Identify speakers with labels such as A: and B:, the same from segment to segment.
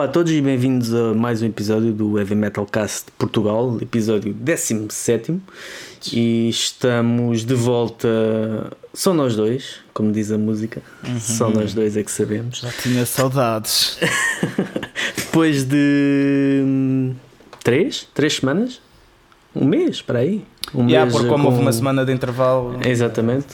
A: Olá a todos e bem-vindos a mais um episódio do Heavy Metal Cast Portugal, episódio 17 e estamos de volta. Só nós dois, como diz a música, uhum. só nós dois é que sabemos.
B: Já tinha saudades.
A: Depois de hum, três, três semanas, um mês, para aí.
B: Um yeah, mês porque como com... houve uma semana de intervalo.
A: Exatamente.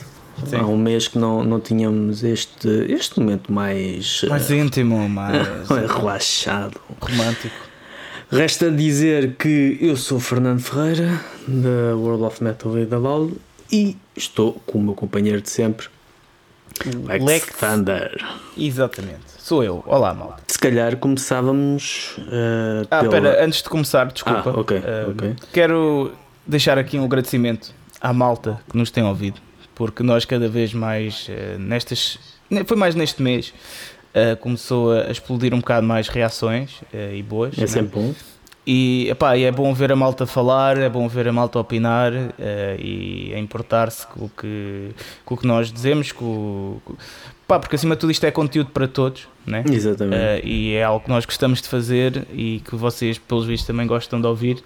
A: Sim. Há um mês que não, não tínhamos este, este momento mais.
B: Mais uh, íntimo, mais.
A: relaxado.
B: Romântico.
A: Resta dizer que eu sou Fernando Ferreira, da World of Metal e da LOL, e estou com o meu companheiro de sempre, Lex, Lex Thunder.
B: Exatamente, sou eu. Olá, malta.
A: Se calhar começávamos. Uh,
B: ah, pela... antes de começar, desculpa.
A: Ah, okay, uh, okay.
B: Quero deixar aqui um agradecimento à malta que nos tem ouvido porque nós cada vez mais uh, nestas foi mais neste mês uh, começou a, explodir um bocado mais reações uh, e boas
A: é né? sempre bom
B: e, epá, e é bom ver a malta falar é bom ver a malta opinar e a importar-se com o que com o que nós dizemos com, com Pá, porque acima de tudo isto é conteúdo para todos, né?
A: Exatamente.
B: e é algo que nós gostamos de fazer e que vocês, pelos vistos, também gostam de ouvir.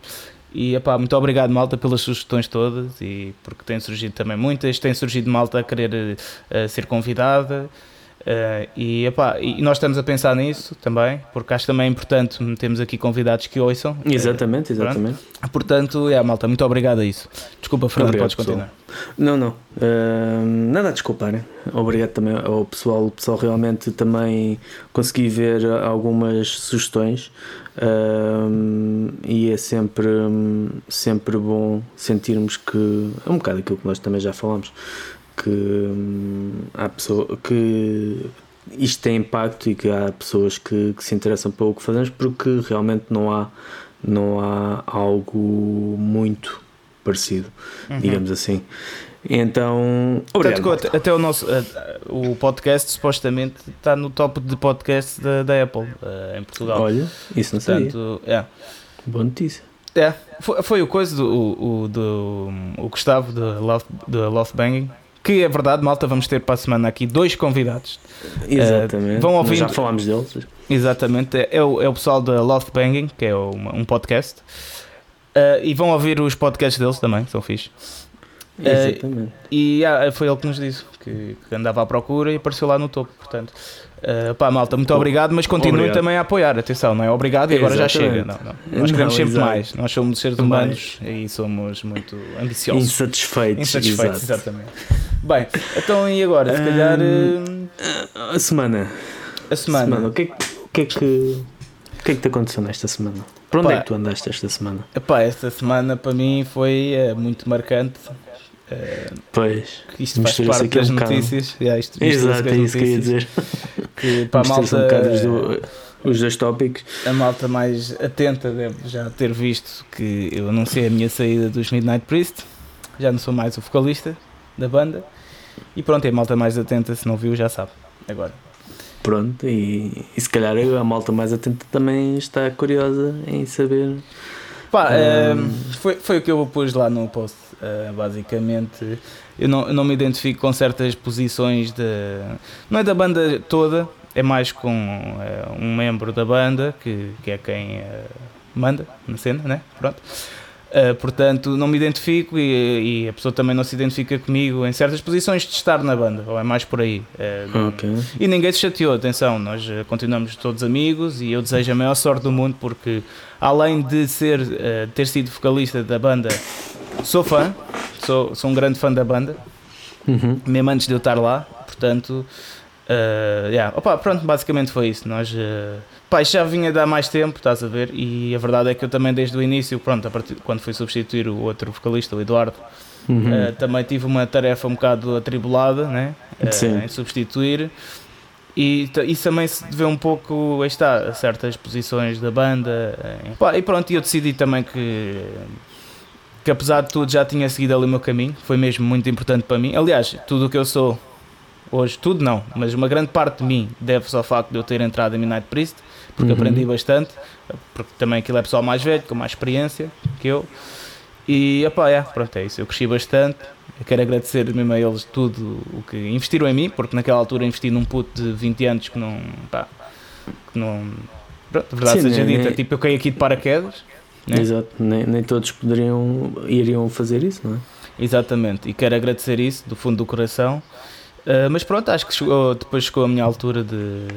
B: E epá, muito obrigado, malta, pelas sugestões todas e porque têm surgido também muitas. Tem surgido malta a querer uh, ser convidada. Uh, e, epá, e nós estamos a pensar nisso também, porque acho também importante temos aqui convidados que ouçam.
A: Exatamente, exatamente.
B: Pronto. Portanto, é, malta, muito obrigado a isso. Desculpa, Fernando, obrigado, podes pessoal. continuar.
A: Não, não, uh, nada a desculpar. Né? Obrigado também ao pessoal. O pessoal realmente também consegui ver algumas sugestões uh, e é sempre, sempre bom sentirmos que é um bocado aquilo que nós também já falamos que hum, há pessoa que isto tem impacto e que há pessoas que, que, se interessam pelo que fazemos porque realmente não há não há algo muito parecido uhum. digamos assim. Então
B: obrigado, Tanto, até o nosso o podcast supostamente está no top de podcast da, da Apple uh, em Portugal.
A: Olha isso não Portanto,
B: sei é.
A: boa notícia.
B: É, foi, foi o coisa do o, do o Gustavo de Love, de Love Banging que é verdade, malta, vamos ter para a semana aqui dois convidados.
A: Exatamente. Uh, vão ouvindo, já falámos deles.
B: Exatamente. É, é, o, é o pessoal da Love Banging, que é uma, um podcast. Uh, e vão ouvir os podcasts deles também, são fixe.
A: Uh, Exatamente.
B: E ah, foi ele que nos disse que, que, andava à procura e apareceu lá no topo. Portanto, Uh, pá, malta, muito obrigado, mas continuem obrigado. também a apoiar. Atenção, não é obrigado e agora já chega. Não, não. Nós queremos sempre exato. mais. Nós somos seres humanos e somos muito ambiciosos.
A: Insatisfeitos.
B: Insatisfeitos, exatamente. Bem, então e agora? Se calhar.
A: Uh, a semana.
B: A semana. semana.
A: O, que é, o, que é que, o que é que te aconteceu nesta semana? Para onde pá, é que tu andaste esta semana?
B: Epá, esta semana para mim foi é, muito marcante.
A: Uh, pois,
B: isto faz parte das um notícias.
A: Yeah, isto, Exato, é isso que eu ia dizer.
B: Que para a malta. Um
A: do, os dois tópicos.
B: A malta mais atenta deve já ter visto que eu anunciei a minha saída dos Midnight Priest. Já não sou mais o vocalista da banda. E pronto, é a malta mais atenta, se não viu, já sabe. Agora.
A: Pronto, e, e se calhar a malta mais atenta também está curiosa em saber.
B: Pá, um... uh, foi, foi o que eu pus lá no post. Uh, basicamente, eu não, eu não me identifico com certas posições de. Não é da banda toda, é mais com uh, um membro da banda que, que é quem uh, manda na cena, né? Pronto. Uh, portanto, não me identifico e, e, a pessoa também não se identifica comigo em certas posições de estar na banda, ou é mais por aí.
A: Uh, okay.
B: E ninguém se chateou, atenção, nós uh, continuamos todos amigos e eu desejo a maior sorte do mundo porque, além de ser, ter sido vocalista da banda, sou fã, sou, sou um grande fã da banda,
A: uhum.
B: mesmo antes de eu estar lá, portanto. Uh, yeah. Opa, pronto, basicamente foi isso. Nós uh, pá, já vinha há mais tempo, estás a ver? E a verdade é que eu também desde o início, pronto, a partir, quando fui substituir o outro vocalista, o Eduardo, uhum. uh, também tive uma tarefa um bocado atribulada né? Uh, em substituir. E isso também se deveu um pouco, aí está, a certas posições da banda. Pá, e pronto, eu decidi também que que apesar de tudo já tinha seguido ali o meu caminho, foi mesmo muito importante para mim. Aliás, tudo o que eu sou hoje, tudo não, mas uma grande parte de mim deve-se ao facto de eu ter entrado em Midnight Priest, porque uhum. aprendi bastante, porque também aquilo é pessoal mais velho, com mais experiência que eu. E epá, é, pronto, é isso. Eu cresci bastante. Eu quero agradecer mesmo a eles tudo o que investiram em mim, porque naquela altura investi num puto de 20 anos que não. Pá, que não pronto, verdade
A: Sim,
B: seja
A: nem-
B: dita,
A: nem-
B: tipo, eu caí aqui de paraquedas. né?
A: Exato, nem, nem todos poderiam, iriam fazer isso, não é?
B: Exatamente, e quero agradecer isso do fundo do coração. Uh, mas pronto, acho que chegou- depois chegou a minha altura de.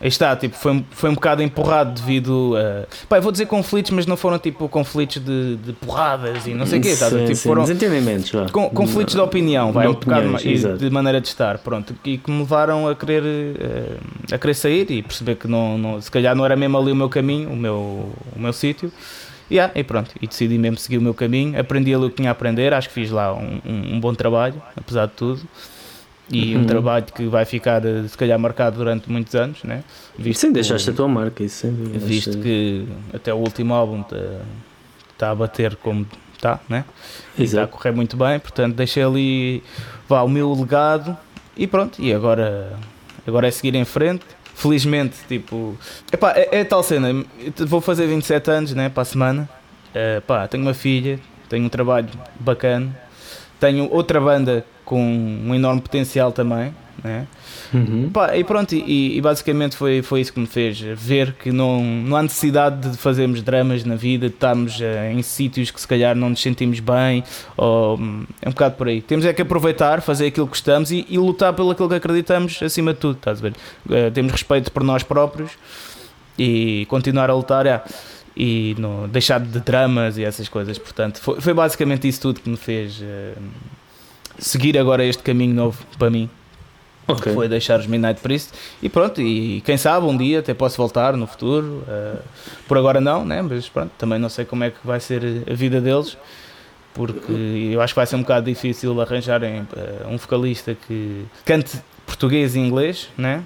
B: Aí está, tipo, foi, um- foi um bocado empurrado devido a. Pá, vou dizer conflitos, mas não foram tipo conflitos de, de porradas e não sei o quê?
A: Sim,
B: Tipo,
A: sim,
B: foram
A: desentendimentos,
B: con- conflitos de opinião, vai,
A: De
B: um bocado
A: opiniões,
B: mais-
A: exato.
B: de maneira de estar, pronto, e que me levaram a querer, uh, a querer sair e perceber que não, não, se calhar não era mesmo ali o meu caminho, o meu, o meu sítio. Yeah, e pronto, e decidi mesmo seguir o meu caminho, aprendi ali o que tinha a aprender, acho que fiz lá um, um- um bom trabalho, apesar de tudo, e um
A: Uhum.
B: trabalho que vai ficar eh, se calhar marcado durante muitos anos, né? visto
A: Sim,
B: que-
A: deixaste a tua marca, isso sem dúvida.
B: visto
A: Acho-
B: que até o último álbum está a bater como está, né? E está a correr muito bem, portanto deixei ali vá, o meu legado e pronto, e agora, agora é seguir em frente. Felizmente, tipo, epá, é, é tal cena, vou fazer 27 anos né, para a semana, Eh, pá, tenho uma filha, tenho um trabalho bacana, tenho outra banda com um enorme potencial também, né?
A: Uhum.
B: E pronto, e, e basicamente foi, foi isso que me fez ver que não, não há necessidade de fazermos dramas na vida, de estarmos eh, em sítios que se calhar não nos sentimos bem, ou, hum, é um bocado por aí. Temos é que aproveitar, fazer aquilo que gostamos e, e lutar pelo aquilo que acreditamos acima de tudo, estás a ver? Eh, temos respeito por nós próprios e continuar a lutar, é, e não, deixar de dramas e essas coisas, portanto, foi, foi basicamente isso tudo que me fez eh, seguir agora este caminho novo para mim
A: Ok.
B: foi deixar os Midnight Priest e pronto, e quem sabe um dia até posso voltar no futuro, eh, por agora não, né? mas pronto, também não sei como é que vai ser a vida deles, porque eu acho que vai ser um bocado difícil arranjarem eh, um vocalista que cante português e inglês, né?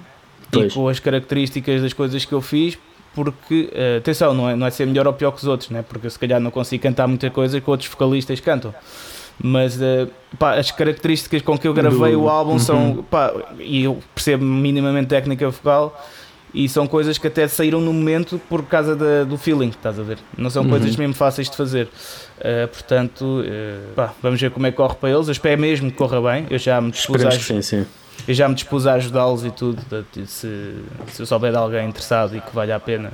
B: e com as características das coisas que eu fiz, porque, eh, atenção, não é, não é ser melhor ou pior que os outros, né? porque eu se calhar não consigo cantar muita coisa que outros vocalistas cantam. Mas eh, pá, as características com que eu gravei
A: Do-
B: o álbum
A: Uhum.
B: são. Pá, e eu percebo minimamente técnica vocal e são coisas que até saíram no momento por causa da- do feeling, estás a ver? Não são
A: Uhum.
B: coisas mesmo fáceis de fazer. Eh, portanto, eh, pá, vamos ver como é que corre para eles. Eu espero mesmo que corra bem. Eu já me dispus a,
A: sim, sim.
B: eu já me dispus a ajudá-los e tudo. Se, se eu souber de alguém interessado e que valha a pena,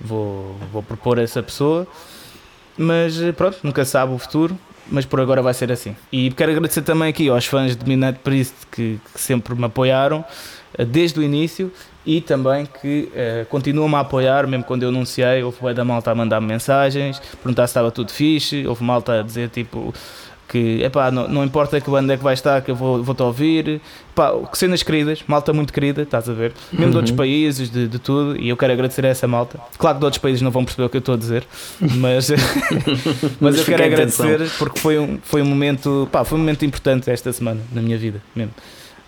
B: vou, vou propor a essa pessoa. Mas pronto, nunca sabe o futuro. Mas por agora vai ser assim. E quero agradecer também aqui aos fãs de Midnight Priest que, que sempre me apoiaram eh, desde o início e também que eh, continuam-me a apoiar, mesmo quando eu anunciei. Houve da malta a mandar-me mensagens, perguntar se estava tudo fixe. Houve malta a dizer tipo que epá, não, não importa que banda é que vai estar, que eu vou- vou-te ouvir. Pá, que cenas queridas, malta muito querida, estás a ver? Mesmo de outros
A: Uhum.
B: países, de, de tudo, e eu quero agradecer a essa malta. Claro que de outros países não vão perceber o que eu estou a dizer, mas, mas eu quero agradecer porque foi um, foi um momento, pá, foi um momento importante esta semana na minha vida mesmo.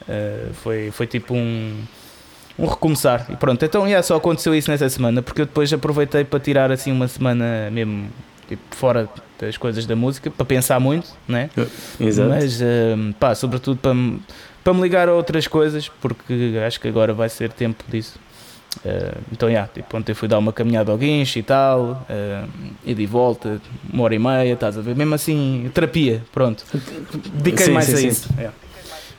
B: Uh, foi, foi tipo um, um recomeçar. E pronto, então yeah, só aconteceu isso nessa semana, porque eu depois aproveitei para tirar assim uma semana mesmo tipo, fora das coisas da música, para pensar muito, né?
A: Exato.
B: Mas hum, pá, sobretudo para me, para me ligar a outras coisas, porque acho que agora vai ser tempo disso. Uh, então, yeah, tipo, ontem fui dar uma caminhada ao guincho e tal, uh, e de volta, uma hora e meia, estás a ver? Mesmo assim, terapia, pronto. Dediquei mais
A: sim,
B: a
A: sim.
B: isso. yeah.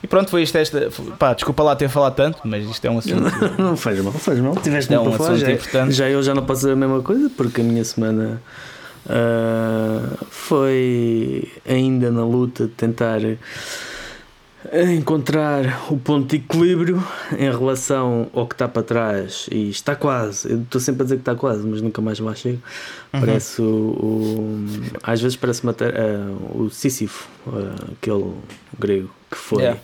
B: E pronto, foi isto esta. Pá, desculpa lá ter falado tanto, mas isto é um assunto.
A: Não faz mal, faz mal. Tiveste
B: É
A: muito
B: um
A: para falar.
B: assunto
A: Já,
B: importante.
A: já eu já não posso dizer a mesma coisa porque a minha semana ah, foi ainda na luta de tentar eh, encontrar o ponto de equilíbrio em relação ao que está para trás e está quase. Eu estou sempre a dizer que está quase, mas nunca mais lá chego.
B: Uhum.
A: Parece o, o- às vezes parece matar ah, o Sísifo, ah, aquele grego que foi
B: Yeah.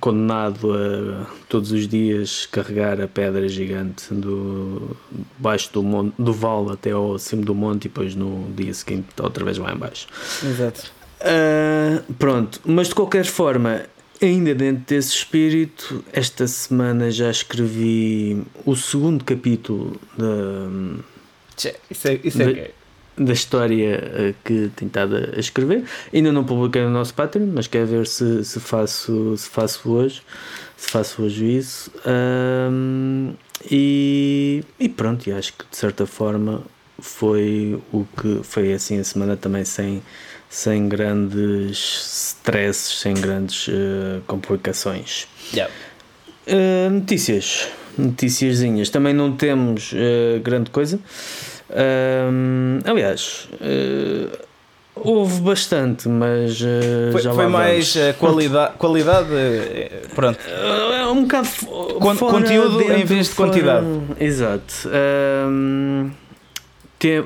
A: Condenado a todos os dias carregar a pedra gigante do baixo do monte, do vale até ao cimo do monte e depois no dia seguinte outra vez lá em baixo.
B: Exato.
A: Ah, pronto, mas de qualquer forma, ainda dentro desse espírito, esta semana já escrevi o segundo capítulo da,
B: Isso é, isso é
A: De-
B: que é.
A: Da história eh, que tenho estado a escrever. Ainda não publiquei no nosso Patreon, mas quero ver se, se, faço, se faço hoje. Se faço hoje isso. Ahm, e, e pronto, e acho que de certa forma foi o que foi assim a semana também sem, sem grandes stresses, sem grandes eh, complicações.
B: Yeah.
A: Uh, notícias. noticiazinhas. Também não temos uh, grande coisa. Um, aliás, uh, houve bastante, mas uh,
B: foi,
A: já
B: foi mais qualidade, qualidade pronto.
A: É um bocado
B: Con conteúdo em vez de fora, quantidade.
A: Exato. Um,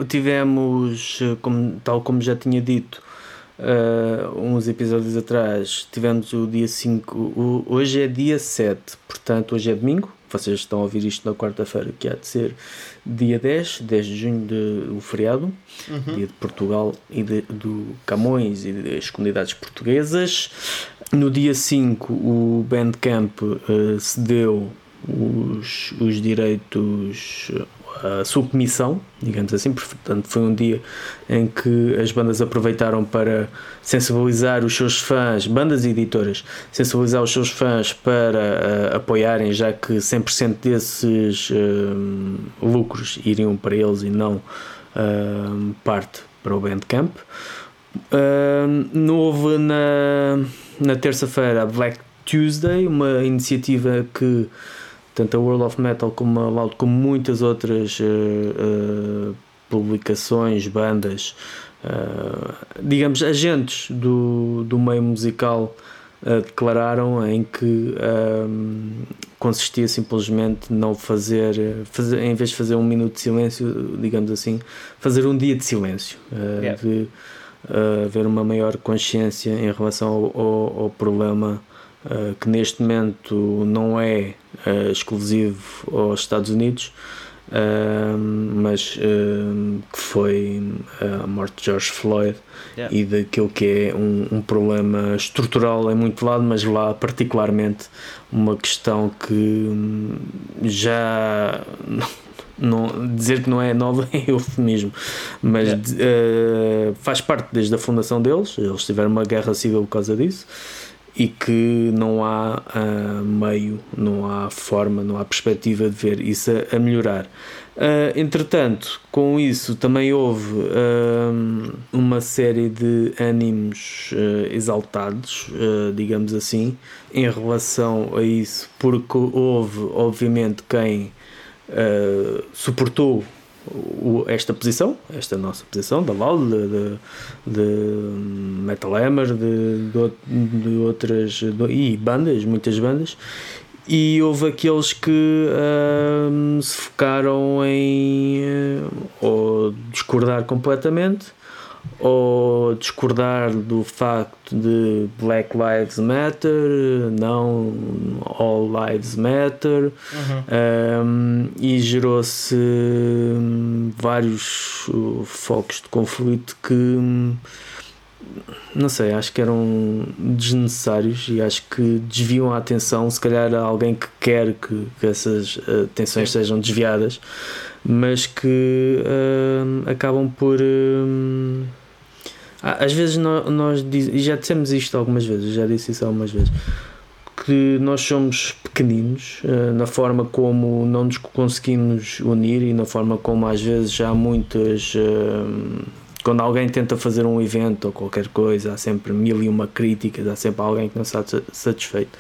A: tivemos, como, tal como já tinha dito, uh, uns episódios atrás, tivemos o dia 5, o, hoje é dia 7, portanto hoje é domingo, vocês estão a ouvir isto na quarta-feira, que há de ser dia 10, 10 de junho, de, o feriado, uhum. dia de Portugal e de, do Camões e das comunidades portuguesas. No dia 5, o Bandcamp uh, cedeu os, os direitos a submissão, digamos assim, portanto foi um dia em que as bandas aproveitaram para sensibilizar os seus fãs, bandas e editoras, sensibilizar os seus fãs para uh, apoiarem, já que 100% desses uh, lucros iriam para eles e não uh, parte para o Bandcamp. Uh, houve na, na terça-feira a Black Tuesday, uma iniciativa que tanto a World of Metal como a Loud, como muitas outras uh, uh, publicações, bandas, uh, digamos, agentes do, do meio musical declararam em que consistia simplesmente não fazer, fazer, em vez de fazer um minuto de silêncio, digamos assim, fazer um dia de silêncio, yeah. de haver uma maior consciência em relação ao, ao, ao problema uh, que neste momento não é uh, exclusivo aos Estados Unidos, uh, mas que foi a morte de George Floyd yeah. e daquilo que é um, um, problema estrutural em muito lado, mas lá particularmente uma questão que hum, já não, dizer que não é nova é eufemismo, mas yeah. uh, faz parte desde a fundação deles. Eles tiveram uma guerra civil por causa disso e que não há uh, meio, não há forma, não há perspectiva de ver isso a, a melhorar. Uh, entretanto, com isso também houve uh, uma série de ânimos exaltados, digamos assim, em relação a isso, porque houve, obviamente, quem suportou esta posição, esta nossa posição da Loud, de, de, de Metal Hammer, de, de, de outras e bandas, muitas bandas, e houve aqueles que uh, se focaram em uh, ou discordar completamente ou discordar do facto de Black Lives Matter, não All Lives Matter, uhum. um, e gerou-se hum, vários uh, focos de conflito que hum, não sei, acho que eram desnecessários e acho que desviam a atenção. Se calhar há alguém que quer que, que essas uh, atenções sejam desviadas, mas que uh, acabam por. Uh, às vezes nós, nós já dissemos isto algumas vezes, já disse isso algumas vezes, que nós somos pequeninos uh, na forma como não nos conseguimos unir e na forma como às vezes há muitas quando alguém tenta fazer um evento ou qualquer coisa, há sempre mil e uma críticas, há sempre alguém que não está satisfeito.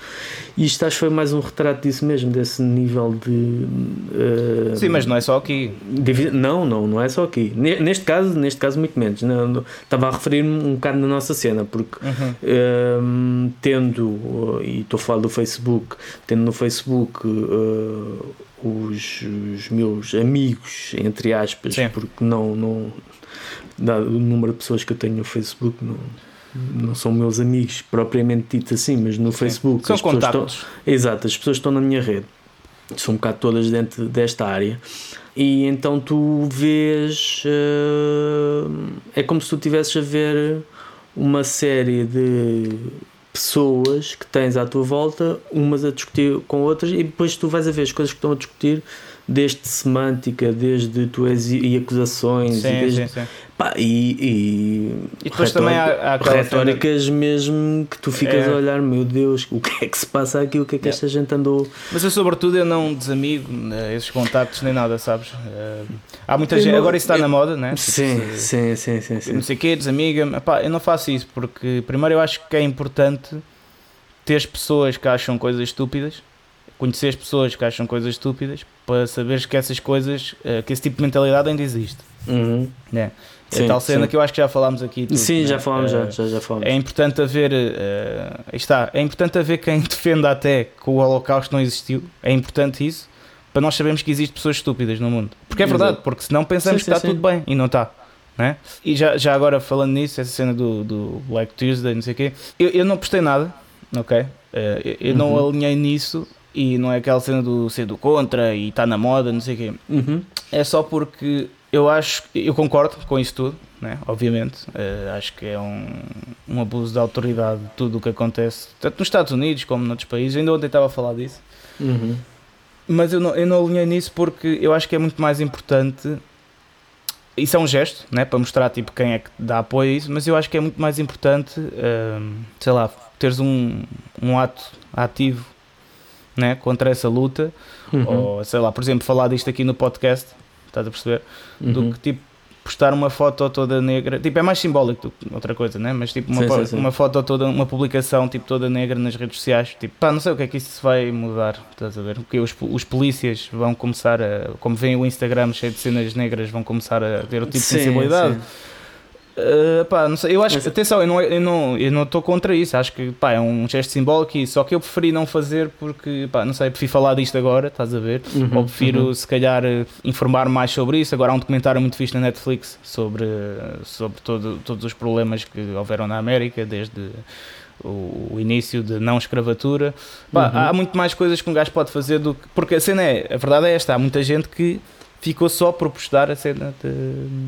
A: E isto acho que foi mais um retrato disso mesmo, desse nível de. Uh,
B: Sim, mas não é só aqui.
A: De, não, não, não é só aqui. Neste caso, neste caso muito menos. Não, não, estava a referir-me um bocado na nossa cena, porque uhum. uh, tendo, e estou a falar do Facebook, tendo no Facebook. Uh, os, os, meus amigos, entre aspas, Sim. porque não, não, dado o número de pessoas que eu tenho no Facebook, não, não são meus amigos propriamente dito assim, mas no Sim. Facebook.
B: São contatos.
A: Estão, exato, as pessoas estão na minha rede. São um bocado todas dentro desta área. E então tu vês. Uh, é como se tu estivesses a ver uma série de pessoas que tens à tua volta, umas a discutir com outras, e depois tu vais a ver as coisas que estão a discutir, desde semântica, desde tu és e acusações,
B: sim,
A: e desde,
B: sim, sim.
A: Pá, e, e,
B: e depois também há, há
A: retóricas mesmo que tu ficas é. a olhar, meu Deus, o que é que se passa aqui, o que é que é. esta gente andou.
B: Mas eu, sobretudo, eu não desamigo né, esses contactos nem nada, sabes? Uh, há muita eu gente, não, agora isso está eu, na moda, né?
A: Sim, tipo, sim, sim, sim, sim.
B: Não sei o quê, desamiga-me. Eu não faço isso porque, primeiro, eu acho que é importante ter pessoas que acham coisas estúpidas conhecer as pessoas que acham coisas estúpidas para saberes que essas coisas, uh, que esse tipo de mentalidade ainda existe.
A: Uhum.
B: Né? É tal cena sim. que eu acho que já falámos aqui.
A: Tudo, sim, né? já falámos, já, já, já falámos.
B: É importante haver, uh, está, é importante haver quem defenda até que o Holocausto não existiu. É importante isso para nós sabermos que existem pessoas estúpidas no mundo. Porque é verdade, Exato. porque senão pensamos sim, que está tudo bem e não está. Né? E já, já agora falando nisso, essa cena do, do Black Tuesday, não sei o quê, eu, eu não postei nada, ok? Uh, eu, eu uhum. não alinhei nisso e não é aquela cena do ser do contra e está na moda, não sei o quê.
A: Uhum.
B: É só porque eu acho, eu concordo com isso tudo, né? obviamente. Uh, acho que é um, um abuso de autoridade tudo o que acontece, tanto nos Estados Unidos como noutros países. Ainda ontem estava a falar disso.
A: Uhum.
B: Mas eu não, eu não alinhei nisso porque eu acho que é muito mais importante. Isso é um gesto, né? para mostrar tipo, quem é que dá apoio a isso, mas eu acho que é muito mais importante, uh, sei lá, teres um, um ato ativo né? contra essa luta, uhum. ou sei lá, por exemplo, falar disto aqui no podcast estás a perceber? Uhum. Do que tipo postar uma foto toda negra, tipo é mais simbólico do que outra coisa, né? Mas tipo uma, sim, sim, sim. uma foto toda, uma publicação tipo toda negra nas redes sociais, tipo pá, não sei o que é que isso vai mudar, estás a ver? Porque os, os polícias vão começar a, como vem o Instagram cheio de cenas negras, vão começar a ter o tipo de sensibilidade. Uh, pá, não sei, eu acho que, atenção, eu não eu não eu não estou contra isso, acho que pá, é um gesto simbólico e só que eu preferi não fazer porque, pá, não sei, prefiro falar disto agora, estás a ver? Uhum, ou prefiro uhum. se calhar informar mais sobre isso. Agora há um documentário muito fixe na Netflix sobre, sobre todo, todos os problemas que houveram na América, desde o, o início de não escravatura. Pá, uhum. Há muito mais coisas que um gajo pode fazer do que. Porque a cena é, a verdade é esta, há muita gente que ficou só por postar a cena de,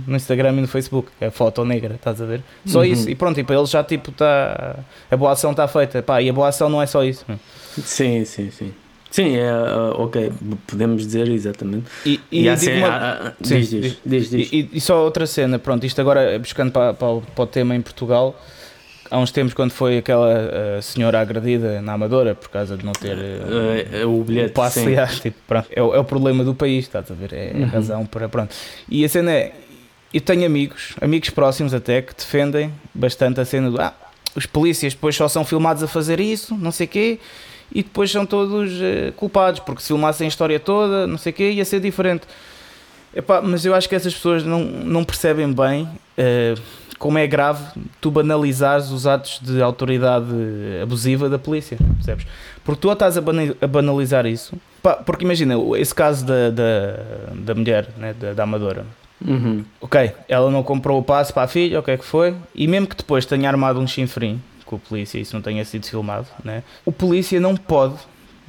B: no Instagram e no Facebook, é a foto negra, estás a ver? Só uhum. isso, e pronto, e para eles já tipo está. A boa ação está feita, pá, e a boa ação não é só isso.
A: Sim, sim, sim. Sim, é uh, ok, podemos dizer exatamente.
B: E, e, e assim, uma... diz, diz, diz, diz. E, e, só outra cena, pronto, isto agora buscando para, para, para o tema em Portugal há uns tempos quando foi aquela uh, senhora agredida na Amadora por causa de não ter uh,
A: uh, o bilhete. O passe,
B: tipo, pronto, é, é, o problema do país, estás a ver? É uhum. a razão para. Pronto. E a cena é. Eu tenho amigos, amigos próximos até, que defendem bastante a cena do. Ah, os polícias depois só são filmados a fazer isso, não sei o quê, e depois são todos culpados, porque se filmassem a história toda, não sei o quê, ia ser diferente. Epá, mas eu acho que essas pessoas não, não percebem bem como é grave tu banalizares os atos de autoridade abusiva da polícia, percebes? Porque tu estás a banalizar isso, porque imagina, esse caso da, da, da mulher, né, da, da amadora,
A: uhum.
B: ok, ela não comprou o passe para a filha, o que é que foi, e mesmo que depois tenha armado um chinfrim com a polícia, isso não tenha sido filmado, né, o polícia não pode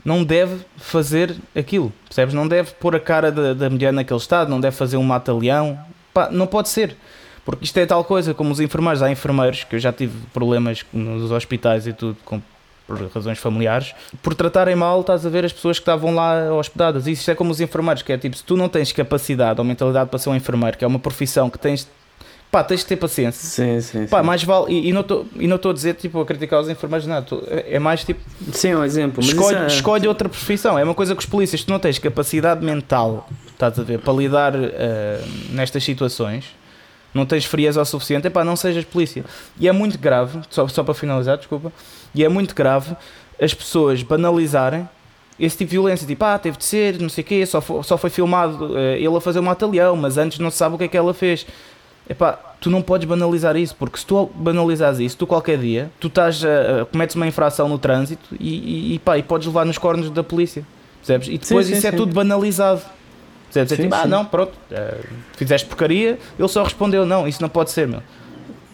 B: não deve fazer aquilo, percebes? Não deve pôr a cara da, da mulher naquele estado, não deve fazer um mata-leão, não pode ser. Porque isto é tal coisa, como os enfermeiros, há enfermeiros que eu já tive problemas nos hospitais e tudo, com, por razões familiares, por tratarem mal, estás a ver as pessoas que estavam lá hospedadas. E isto é como os enfermeiros, que é tipo, se tu não tens capacidade ou mentalidade para ser um enfermeiro, que é uma profissão que tens pá, tens de ter paciência.
A: Sim, sim.
B: Pá, sim. mais vale. E, e não estou a dizer, tipo, a criticar os enfermeiros, nada. Tô, é mais tipo.
A: Sim, um exemplo.
B: escolhe, é... escolhe outra profissão. É uma coisa que os polícias, tu não tens capacidade mental, estás a ver, para lidar uh, nestas situações não tens frieza o suficiente, epá, não sejas polícia. E é muito grave, só, só para finalizar, desculpa, e é muito grave as pessoas banalizarem esse tipo de violência, tipo, ah, teve de ser, não sei o quê, só foi, só foi filmado uh, ele a fazer um atalhão, mas antes não se sabe o que é que ela fez. Epá, tu não podes banalizar isso, porque se tu banalizares isso, tu qualquer dia, tu estás a, uh, cometes uma infração no trânsito e, e, e, pá, e podes levar nos cornos da polícia, percebes? E depois sim, sim, isso é sim. é tudo banalizado. Dizer, dizer sim, tipo, ah, não, pronto, uh, fizeste porcaria, ele só respondeu, não, isso não pode ser, meu.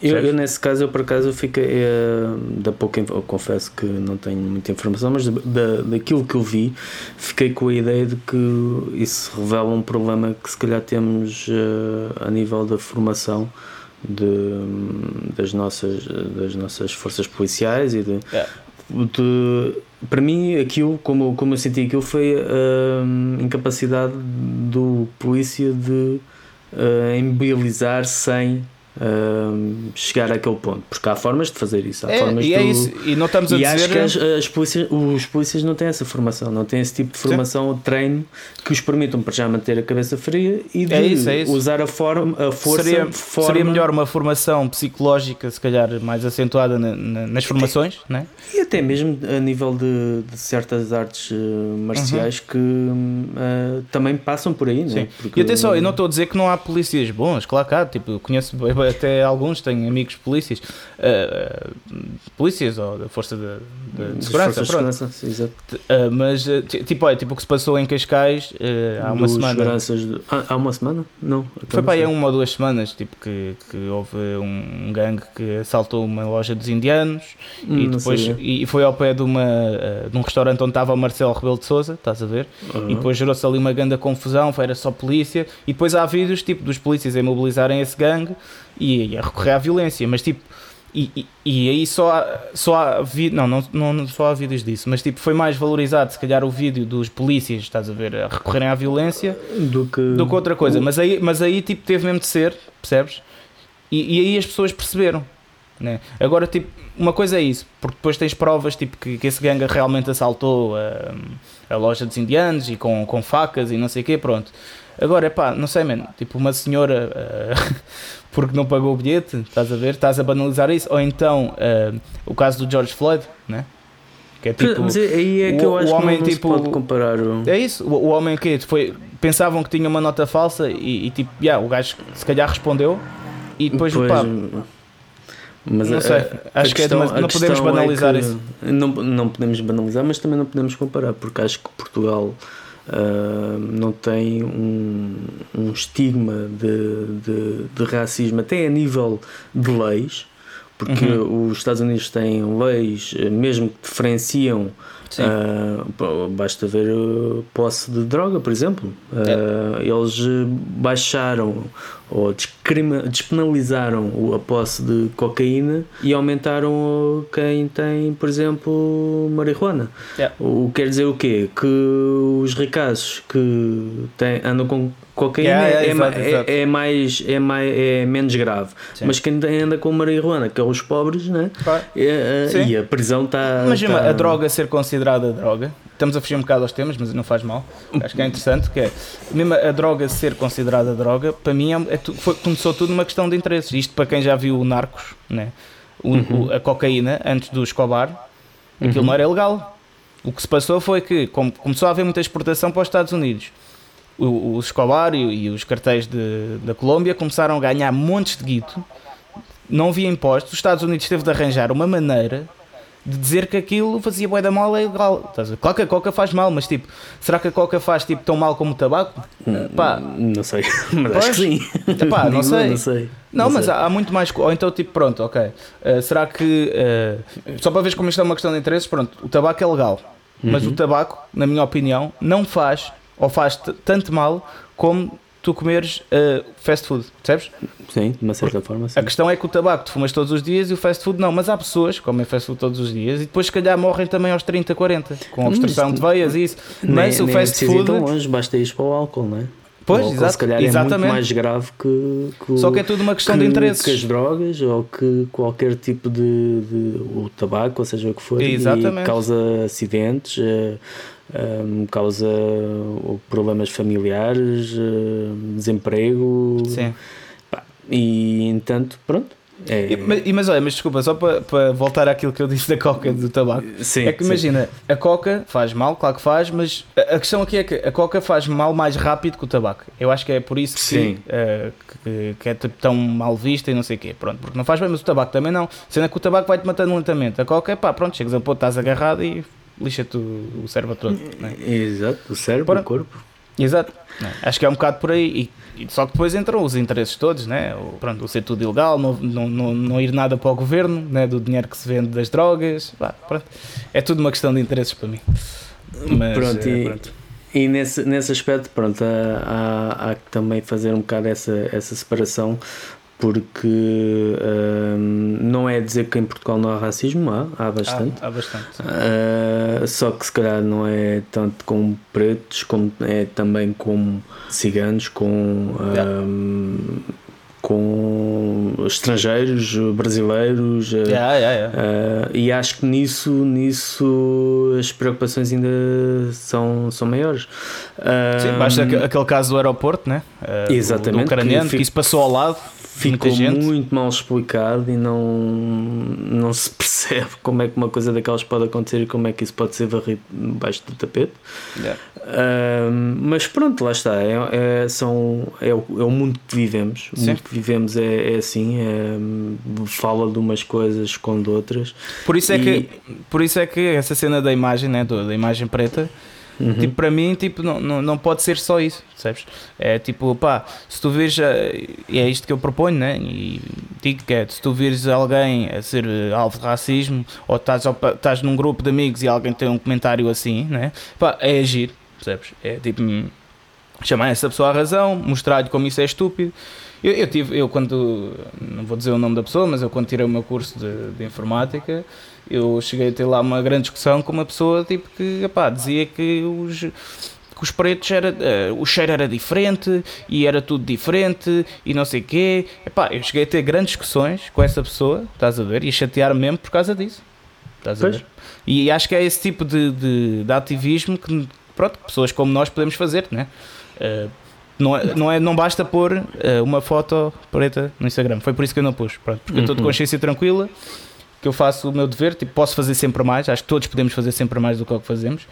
A: Eu, eu, nesse caso, eu por acaso fiquei. Uh, da pouco, eu confesso que não tenho muita informação, mas da, daquilo que eu vi, fiquei com a ideia de que isso revela um problema que se calhar temos uh, a nível da formação de, das, nossas, das nossas forças policiais e de,
B: yeah.
A: de para mim aquilo como, como eu senti aquilo foi a incapacidade do polícia de uh, imobilizar sem uh, chegar àquele ponto, porque há formas de fazer isso. Há
B: É,
A: formas
B: e
A: de
B: é
A: tu-
B: isso. E não estamos a
A: e acho
B: dizer.
A: que as, as polícias, os polícias não têm essa formação, não têm esse tipo de formação ou treino que os permitam para já manter a cabeça fria e de
B: É isso, é isso.
A: usar a, forma, a força
B: seria,
A: forma
B: seria melhor uma formação psicológica, se calhar mais acentuada na- na- nas formações, né?
A: E até mesmo a nível de, de certas artes eh, marciais que hum, eh, também passam por aí, né? Porque-
B: E atenção, eu não estou a dizer que não há polícias bons, claro que há, tipo, eu até alguns, tenho amigos polícias, ah, polícias ou da força de, de- de segurança,
A: de segurança.
B: Ah, mas ti- tipo, olha, tipo o que se passou em Cascais há uma
A: Dos
B: semana.
A: seguranças de- Ah, há uma semana? Não.
B: Foi para aí há uma ou duas semanas tipo, que, que houve um gangue que assaltou uma loja dos indianos
A: Hum,
B: e depois e foi ao pé de, uma, de um restaurante onde estava o Marcelo Rebelo de Souza, estás a ver?
A: Aham.
B: E depois gerou-se ali uma grande confusão, era só polícia, e depois há vídeos tipo dos polícias a imobilizarem esse gangue e a recorrer à violência, mas tipo, e, e, e aí só há, só há não, não, não, só há vídeos disso, mas tipo, foi mais valorizado se calhar o vídeo dos polícias, estás a ver, a recorrerem à violência
A: do que,
B: do que outra coisa, mas aí, mas aí tipo teve mesmo de ser, percebes? E, e aí as pessoas perceberam. Né? Agora, tipo, uma coisa é isso, porque depois tens provas tipo, que, que esse gangue realmente assaltou a, a loja dos indianos e com, com facas e não sei o quê, pronto. Agora, é pá, não sei, mano, tipo, uma senhora ah, porque não pagou o bilhete, estás a ver, estás a banalizar isso, ou então ah, o caso do George Floyd, né? Que é tipo.
A: mas aí é que
B: o-
A: eu acho
B: o homem,
A: que não, não
B: tipo,
A: se pode comparar o...
B: É isso, o, o homem que foi, pensavam que tinha uma nota falsa e, e tipo, yeah, o gajo se calhar respondeu e depois
A: Pois,
B: pá,
A: mas
B: não
A: a-
B: sei, acho que é não podemos
A: é
B: banalizar
A: que
B: isso.
A: Não, não podemos banalizar, mas também não podemos comparar, porque acho que Portugal não tem um, um estigma de, de, de racismo, até a nível de leis, porque
B: Uhum.
A: os Estados Unidos têm leis, eh, mesmo que diferenciam. Pô, basta ver a posse de droga, por exemplo. Ah, Eles eh, baixaram ou despenalizaram o- a posse de cocaína e aumentaram quem tem, por exemplo, marihuana.
B: Yeah.
A: O quer dizer o quê? Que os ricaços que têm, andam com cocaína
B: Yeah, yeah,
A: é,
B: exato,
A: é-
B: exato.
A: é mais, é, mais, é menos grave.
B: Sim.
A: Mas quem anda com marihuana, que é os pobres, né?
B: Pá,
A: É, é,
B: Sim.
A: e a prisão está.
B: Imagina
A: tá-
B: a droga ser considerada droga. Estamos a fugir um bocado aos temas, mas não faz mal. Acho que é interessante que é mesmo a droga ser considerada droga, para mim é, é tu- foi- começou tudo numa questão de interesses. Isto para quem já viu o Narcos, né? O-
A: Uhum.
B: o- a cocaína antes do Escobar, aquilo
A: Uhum.
B: não era ilegal. O que se passou foi que como começou a haver muita exportação para os Estados Unidos. O, o Escobar e, e os cartéis de- da Colômbia começaram a ganhar montes de guito, não havia impostos. Os Estados Unidos teve de arranjar uma maneira de dizer que aquilo fazia bué da mal é ilegal. Ver? Claro que a coca faz mal, mas tipo, será que a coca faz tipo tão mal como o tabaco? Pá,
A: Não sei, mas
B: Pois.
A: acho que sim.
B: Epá, não sei.
A: Não sei.
B: Não, mas
A: sei.
B: há, há muito mais. Ou então, tipo, pronto, ok. Uh, será que. uh, só para ver como isto é uma questão de interesses, pronto, o tabaco é legal. Mas
A: Uhum.
B: o tabaco, na minha opinião, não faz, ou faz tanto mal como tu comeres uh, fast food, percebes?
A: Sim, de uma certa forma, sim.
B: A questão é que o tabaco tu fumas todos os dias e o fast food não. Mas há pessoas que comem fast food todos os dias e depois, se calhar, morrem também aos 30, 40, com obstrução
A: Mas
B: de veias e isso. Mas
A: nem,
B: o
A: nem
B: fast
A: precisa ir
B: food.
A: tão longe, basta ir para o álcool, não é?
B: Pois,
A: o álcool,
B: exato,
A: se calhar é
B: exatamente.
A: muito mais grave que, que
B: Só que é tudo uma questão de
A: que-
B: interesses.
A: que as drogas ou que qualquer tipo de, de o tabaco, ou seja o que for,
B: Exatamente.
A: causa acidentes, eh, eh, causa ou problemas familiares, eh, desemprego
B: Sim.
A: pá, e entanto, pronto. É,
B: E- Mas, mas olha, mas desculpa, só para, para voltar àquilo que eu disse da coca e do tabaco.
A: sim,
B: é que
A: sim.
B: imagina, a coca faz mal, claro que faz, mas a a questão aqui é que a coca faz mal mais rápido que o tabaco. Eu acho que é por isso que,
A: Sim.
B: eh, que, que é tão mal vista e não sei o quê. Pronto, porque não faz bem, mas o tabaco também não. Sendo que o tabaco vai-te matando lentamente. A coca é pá, pronto, chegas a pôr, estás agarrado e lixa-te o, o cérebro todo. não é?
A: Exato, o cérebro, o corpo.
B: Exato. Não, Acho que é um bocado por aí. E, e só que depois entram os interesses todos, né? O, pronto, o ser tudo ilegal, não, não, não, não ir nada para o governo, né? do dinheiro que se vende das drogas. Pá. É tudo uma questão de interesses para mim. Mas,
A: Pronto,
B: eh,
A: e-
B: pronto.
A: E nesse, nesse aspecto, pronto, há, há, há que também fazer um bocado essa, essa separação, porque hum, não é dizer que em Portugal não há racismo, há, há bastante.
B: Há, há bastante.
A: Ah, só que se calhar não é tanto com pretos, como é também com ciganos, com
B: Yeah.
A: hum, com estrangeiros, brasileiros,
B: yeah, yeah, yeah.
A: Uh, e acho que nisso, nisso as preocupações ainda são, são maiores.
B: Sim, basta aquele caso do aeroporto, né?
A: Exatamente. Do
B: ucraniano, que, que isso passou ao lado
A: ficou muito mal explicado e não, não se percebe como é que uma coisa daquelas pode acontecer e como é que isso pode ser varrido debaixo do tapete. Yeah. Uh, mas pronto, lá está. É, é, são, é, o, é o mundo que vivemos. O mundo que vivemos é, é assim, é, fala de umas coisas, esconde outras.
B: Por isso, é e... que, por isso é que essa cena da imagem, né, da imagem preta Uhum. Tipo, para mim, tipo, não, não, não pode ser só isso, percebes? É tipo, pá, se tu vês, eh, e é isto que eu proponho, né? E digo que é, se tu vires alguém a ser eh, alvo de racismo, ou estás, estás num grupo de amigos e alguém tem um comentário assim, né? Pá, é agir, percebes? É tipo, chamar essa pessoa à razão, mostrar-lhe como isso é estúpido. Eu, eu tive, eu quando, não vou dizer o nome da pessoa, mas eu quando tirei o meu curso de, de informática, eu cheguei a ter lá uma grande discussão com uma pessoa tipo que epá, dizia que os, que os pretos era, uh, o cheiro era diferente e era tudo diferente e não sei o quê. Epá, eu cheguei a ter grandes discussões com essa pessoa, estás a ver, e a chatear mesmo por causa disso. Estás a ver? E acho que é esse tipo de, de, de ativismo que, pronto, pessoas como nós podemos fazer, né? Uh, não, é, não, é, não basta pôr uh, uma foto preta no Instagram. Foi por isso que eu não pus. Pronto, porque eu estou de uhum. consciência tranquila que eu faço o meu dever, tipo, posso fazer sempre mais, acho que todos podemos fazer sempre mais do que o que fazemos,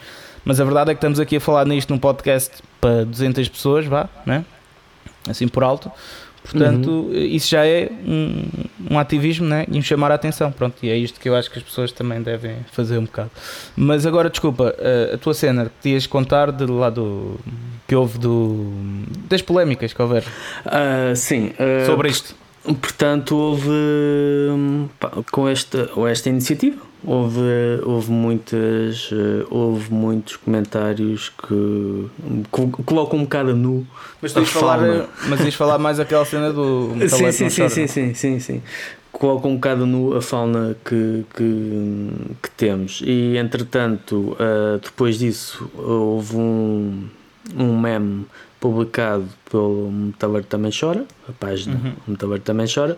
B: mas a verdade é que estamos aqui a falar nisto num podcast para 200 pessoas, vá, né? assim por alto, portanto, uhum. isso já é um, um, ativismo né? e um chamar a atenção, pronto, e é isto que eu acho que as pessoas também devem fazer um bocado. Mas agora, desculpa, a, a tua cena, podias contar de lá do que houve do, das polémicas que houver
A: uh, sim, uh,
B: sobre isto.
A: Portanto, houve pá, com esta, esta iniciativa houve, houve, muitas, eh, houve muitos comentários que colocam um bocado nu.
B: Mas tens falar, mas tens falar mais aquela cena do
A: sim, sim, sim, sim, sim, sim, sim. Colocam um bocado nu a fauna que, que, que temos. E entretanto, uh, depois disso, houve um, um meme publicado pelo Metaver Também Chora, a página uhum. Metaver Também Chora,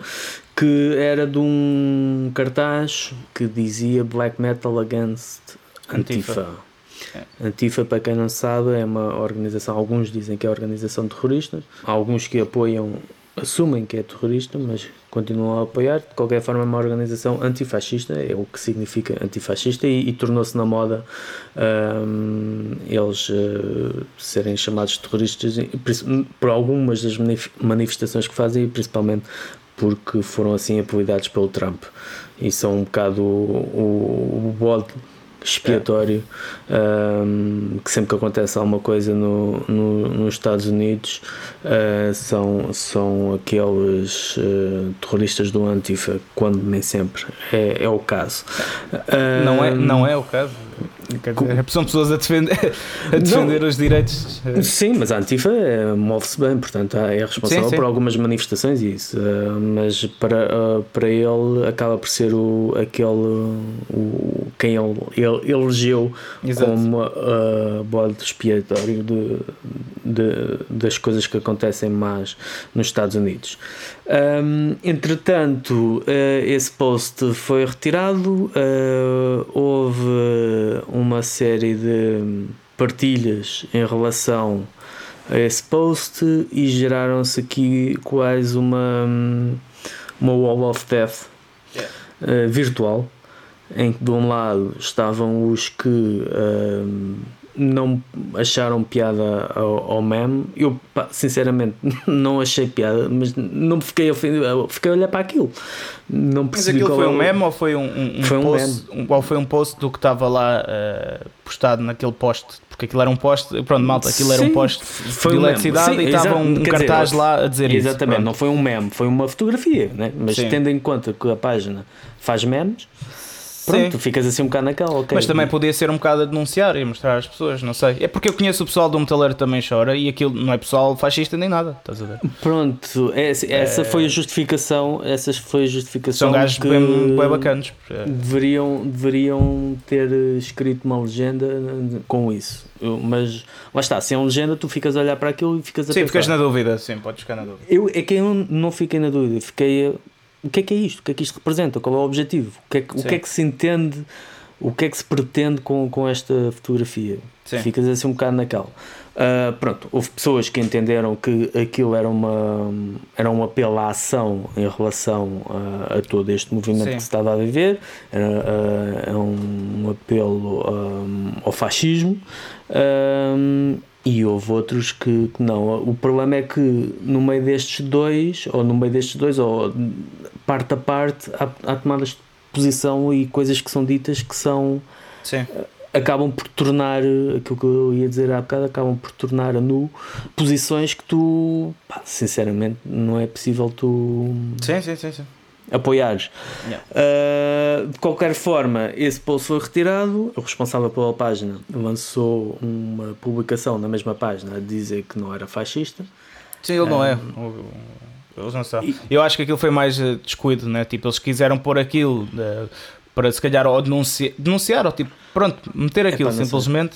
A: que era de um cartaz que dizia Black Metal Against Antifa. Antifa. É. Antifa, para quem não sabe, é uma organização, alguns dizem que é organização terrorista, alguns que apoiam assumem que é terrorista, mas continuam a apoiar. De qualquer forma, é uma organização antifascista, é o que significa antifascista, e, e tornou-se na moda um, eles uh, serem chamados terroristas por algumas das manifestações que fazem, e principalmente porque foram assim apelidados pelo Trump. E são um bocado o, o, o bode expiatório é. um, que sempre que acontece alguma coisa no, no nos Estados Unidos uh, são, são aqueles uh, terroristas do Antifa, quando nem sempre é, é o caso.
B: Não, é, não é o caso? São pessoas a defender, a defender os direitos.
A: Eh, sim, mas a Antifa eh, move-se bem, portanto é responsável sim, sim. por algumas manifestações e isso. Eh, mas para, para ele acaba por ser o, aquele o, quem ele, ele elegeu Exato. como uh, bode expiatório de, de, das coisas que acontecem mais nos Estados Unidos. Um, entretanto, uh, esse post foi retirado, uh, houve uma série de partilhas em relação a esse post e geraram-se aqui quase uma, uma wall of death uh, virtual em que de um lado estavam os que não acharam piada ao, ao meme. Eu, pá, sinceramente, não achei piada, mas não me fiquei ofendido. Fiquei a olhar para aquilo. Não
B: percebi mas aquilo foi é um meme ou foi um, um, foi um post? Um, ou foi um post do que estava lá uh, postado naquele post? Porque aquilo era um post, pronto, malta, aquilo era um post foi de eletricidade Sim, e estava um, um cartaz dizer, lá a dizer
A: exatamente, isso. Exatamente, não foi um meme, foi uma fotografia, né? mas Sim. tendo em conta que a página faz memes Pronto,
B: Sim.
A: ficas assim um bocado naquela, ok.
B: Mas também podia ser um bocado a denunciar e mostrar às pessoas, não sei. É porque eu conheço o pessoal do Metaleiro também chora e aquilo não é pessoal fascista nem nada, estás a ver?
A: Pronto, essa, essa
B: É.
A: foi a justificação. Essa foi a justificação.
B: São gajos
A: que
B: bem, bem bacanos.
A: Deveriam, deveriam ter escrito uma legenda com isso. Mas lá está, se é uma legenda, tu ficas a olhar para aquilo e ficas a
B: Sim,
A: pensar.
B: ficas na dúvida, sim, podes ficar na dúvida.
A: Eu, é que eu não fiquei na dúvida, fiquei a, o que é que é isto? O que é que isto representa? Qual é o objetivo? O que é que, o que, é que se entende? O que é que se pretende com, com esta fotografia?
B: Sim.
A: Ficas assim um bocado naquela. Ah, pronto, houve pessoas que entenderam que aquilo era, uma, era um apelo à ação em relação a, a todo este movimento
B: Sim.
A: que se estava a viver, era, é um apelo ah, ao fascismo. ah, e houve outros que, que não. O problema é que no meio destes dois, ou no meio destes dois, ou parte a parte, há, há tomadas de posição e coisas que são ditas que são
B: Sim.
A: acabam por tornar aquilo que eu ia dizer há bocado, acabam por tornar a nu posições que tu, pá, sinceramente, não é possível tu
B: Sim, sim, sim, sim.
A: apoiares. Uh, de qualquer forma, esse post foi retirado. O responsável pela página lançou uma publicação na mesma página a dizer que não era fascista.
B: Sim, ele não
A: Ah.
B: é. Eles não são. Eu acho que aquilo foi mais eh, descuido, né? Tipo, eles quiseram pôr aquilo eh, para se calhar ou denunciar, denunciar ou tipo, pronto, meter aquilo
A: não sei.
B: simplesmente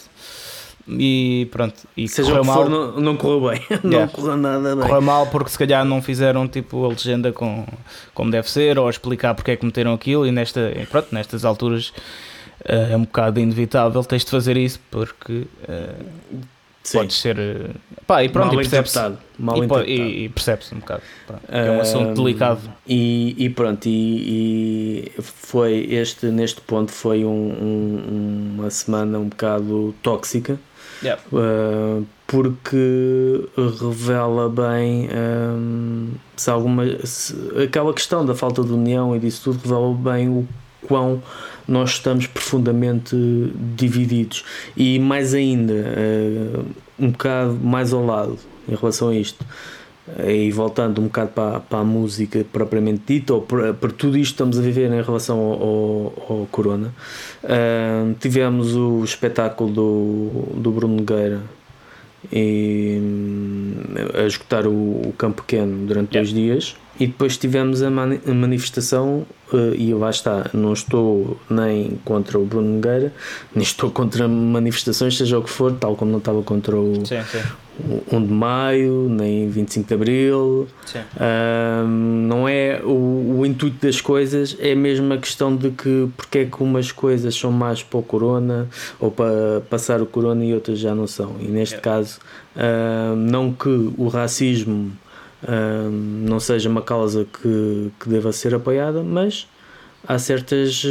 B: e pronto. E
A: Seja
B: correu mal.
A: for, não, não correu bem. não
B: Yeah.
A: correu nada bem.
B: Correu mal porque se calhar não fizeram tipo a legenda com, como deve ser ou explicar porque é que meteram aquilo e nesta, pronto, nestas alturas eh, é um bocado inevitável tens de fazer isso porque eh,
A: Sim.
B: podes ser eh, pá, e pronto,
A: mal
B: e.
A: Mal
B: e, e- e percebe-se um bocado pá, é um assunto delicado
A: E, e pronto, e, e foi este, neste ponto foi um- um- uma semana um bocado tóxica.
B: Yeah.
A: Uh, porque revela bem um, se alguma se- aquela questão da falta de união e disso tudo revela bem o quão nós estamos profundamente divididos e mais ainda uh, um bocado mais ao lado em relação a isto e voltando um bocado para, para a música propriamente dita, ou para, para tudo isto que estamos a viver em relação ao, ao, ao Corona, ah, tivemos o espetáculo do, do Bruno Nogueira e, hum, a esgotar o, o Campo Pequeno durante dois dias. E depois tivemos a, mani- a manifestação, eh, e lá está, não estou nem contra o Bruno Nogueira, nem estou contra manifestações, seja o que for, tal como não estava contra o,
B: sim, sim,
A: o 1 de Maio, nem 25 de Abril. Ahm, não é o, o intuito das coisas, é mesmo a questão de que porque é que umas coisas são mais para o corona ou para passar o corona e outras já não são. E neste
B: Yeah.
A: caso, ahm, não que o racismo não seja uma causa que, que deva ser apoiada, mas há certas.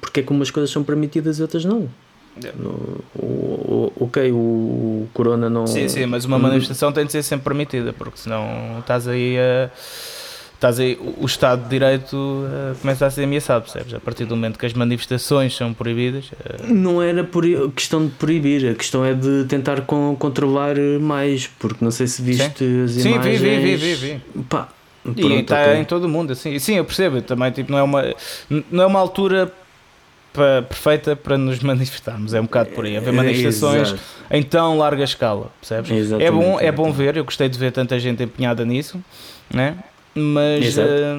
A: porque é que umas coisas são permitidas e outras não.
B: Yeah.
A: O, o- ok, o, o corona não.
B: Sim, sim, mas uma
A: Hum.
B: manifestação tem de ser sempre permitida, porque senão estás aí a. Estás aí, o Estado de Direito eh, começa a ser ameaçado, percebes? A partir do momento que as manifestações são proibidas, eh,
A: Não era por questão de proibir, a questão é de tentar con- controlar mais, porque não sei se viste as
B: Sim, vi,
A: imagens.
B: vi, vi, vi, vi.
A: Pá,
B: E
A: pronto,
B: está
A: ok.
B: em todo o mundo, assim. Sim, eu percebo, também tipo, não, é uma, não é uma altura pa- perfeita para nos manifestarmos, é um bocado por aí. Haver manifestações
A: Exato.
B: em tão larga escala, percebes?
A: Exatamente,
B: é, bom, é bom ver, eu gostei de ver tanta gente empenhada nisso, né? Mas eh,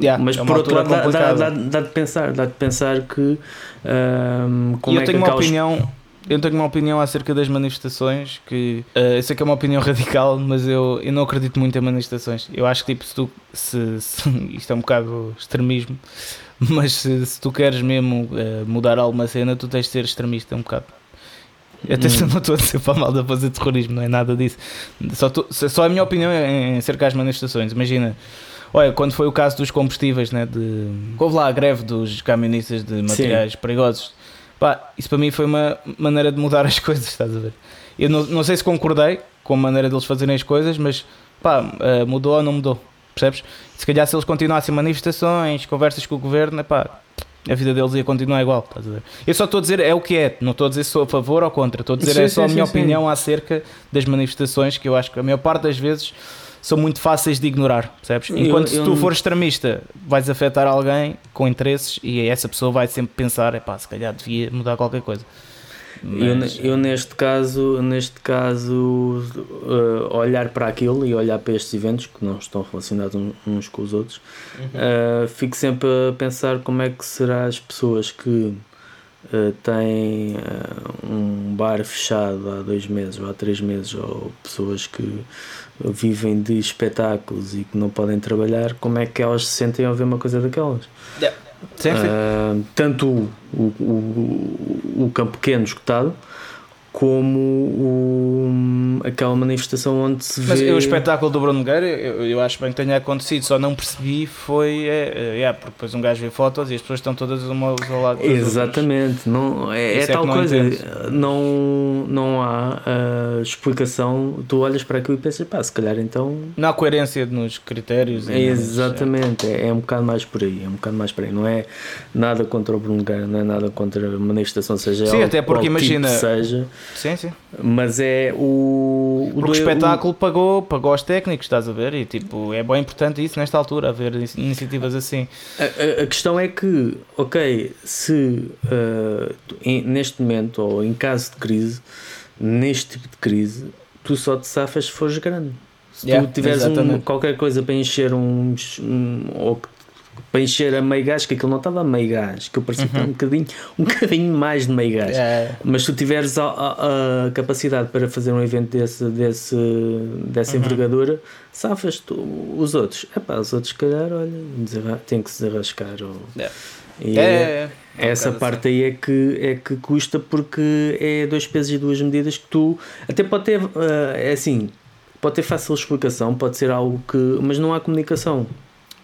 B: yeah,
A: Mas
B: é
A: por outro lado, dá, dá, dá, dá de pensar, dá de pensar que ahm,
B: E
A: como
B: eu
A: é
B: tenho uma opinião. Eu tenho uma opinião acerca das manifestações que eh, eu sei que é uma opinião radical, mas eu, eu não acredito muito em manifestações. Eu acho que tipo, se tu se, se- isto é um bocado extremismo, mas se, se tu queres mesmo eh, mudar alguma cena, tu tens de ser extremista um bocado. Atenção,
A: Hum.
B: não estou a dizer para mal de fazer terrorismo, não é nada disso. Só, tu- só a minha opinião é em acerca das manifestações. Imagina, olha, quando foi o caso dos combustíveis, né, de, houve lá a greve dos camionistas de materiais perigosos. Pá, isso para mim foi uma maneira de mudar as coisas, estás a ver? Eu não, não sei se concordei com a maneira deles fazerem as coisas, mas pá, eh, mudou ou não mudou, percebes? Se calhar se eles continuassem manifestações, conversas com o governo, pá, a vida deles ia continuar igual. A? Eu só estou a dizer é o que é, não estou a dizer se sou a favor ou contra, estou a dizer
A: Sim,
B: é só
A: sim,
B: a minha
A: sim, sim.
B: opinião acerca das manifestações que eu acho que a maior parte das vezes são muito fáceis de ignorar, percebes?
A: Eu-
B: Enquanto se
A: eu
B: tu
A: não-
B: fores extremista, vais afetar alguém com interesses e essa pessoa vai sempre pensar, é pá, se calhar devia mudar qualquer coisa.
A: Eu,
B: Mas-
A: eu neste caso, neste caso uh, olhar para aquilo e olhar para estes eventos que não estão relacionados uns com os outros, uh, fico sempre a pensar como é que será as pessoas que uh, têm um bar fechado há dois meses ou há três meses ou pessoas que vivem de espetáculos e que não podem trabalhar, como é que elas se sentem ao ver uma coisa daquelas?
B: Sim, sim.
A: Ah, tanto o, o, o, o campo pequeno escutado como o, aquela manifestação onde se vê
B: Mas o espetáculo do Bruno Nogueira, eu, eu acho bem que tenha acontecido, só não percebi foi, é, é, porque depois um gajo vê fotos e as pessoas estão todas umas ao lado das outras.
A: Exatamente, não, é, é
B: é
A: tal
B: não
A: coisa,
B: entendo.
A: não, não há ah, explicação. Tu olhas para aquilo e pensas, pá, se calhar então.
B: Não há coerência nos critérios.
A: É exatamente, é, é um bocado mais por aí, é um bocado mais por aí. Não é nada contra o Bruno Nogueira, não é nada contra a manifestação, seja
B: Sim,
A: ela
B: até porque
A: tipo
B: imagina-
A: seja.
B: Sim, sim.
A: Mas é o.
B: Porque o espetáculo pagou, pagou aos técnicos, estás a ver? E tipo, é bem importante isso nesta altura, haver in- iniciativas assim.
A: A, a- a questão é que, ok, se tu- em- neste momento ou em caso de crise, neste tipo de crise, tu só te safas se fores grande. Se
B: Yeah,
A: tu tiveres um- qualquer coisa para encher uns. Um, ou que- para encher a meio gás, que aquilo não estava a meio gás, que eu parecia que estava um bocadinho, um bocadinho mais de meio gás.
B: É,
A: Mas se tu tiveres a, a- a capacidade para fazer um evento desse, desse, dessa
B: Uhum.
A: envergadura, safas tu os outros. Epá, os outros, se calhar, olha, tem que se desarrascar. Ou...
B: É.
A: E
B: é, é, é um
A: essa
B: bocado
A: parte aí é que, é que custa porque é dois pesos e duas medidas que tu. Até pode ter. ah, é assim. Pode ter fácil explicação, pode ser algo que. Mas não há comunicação.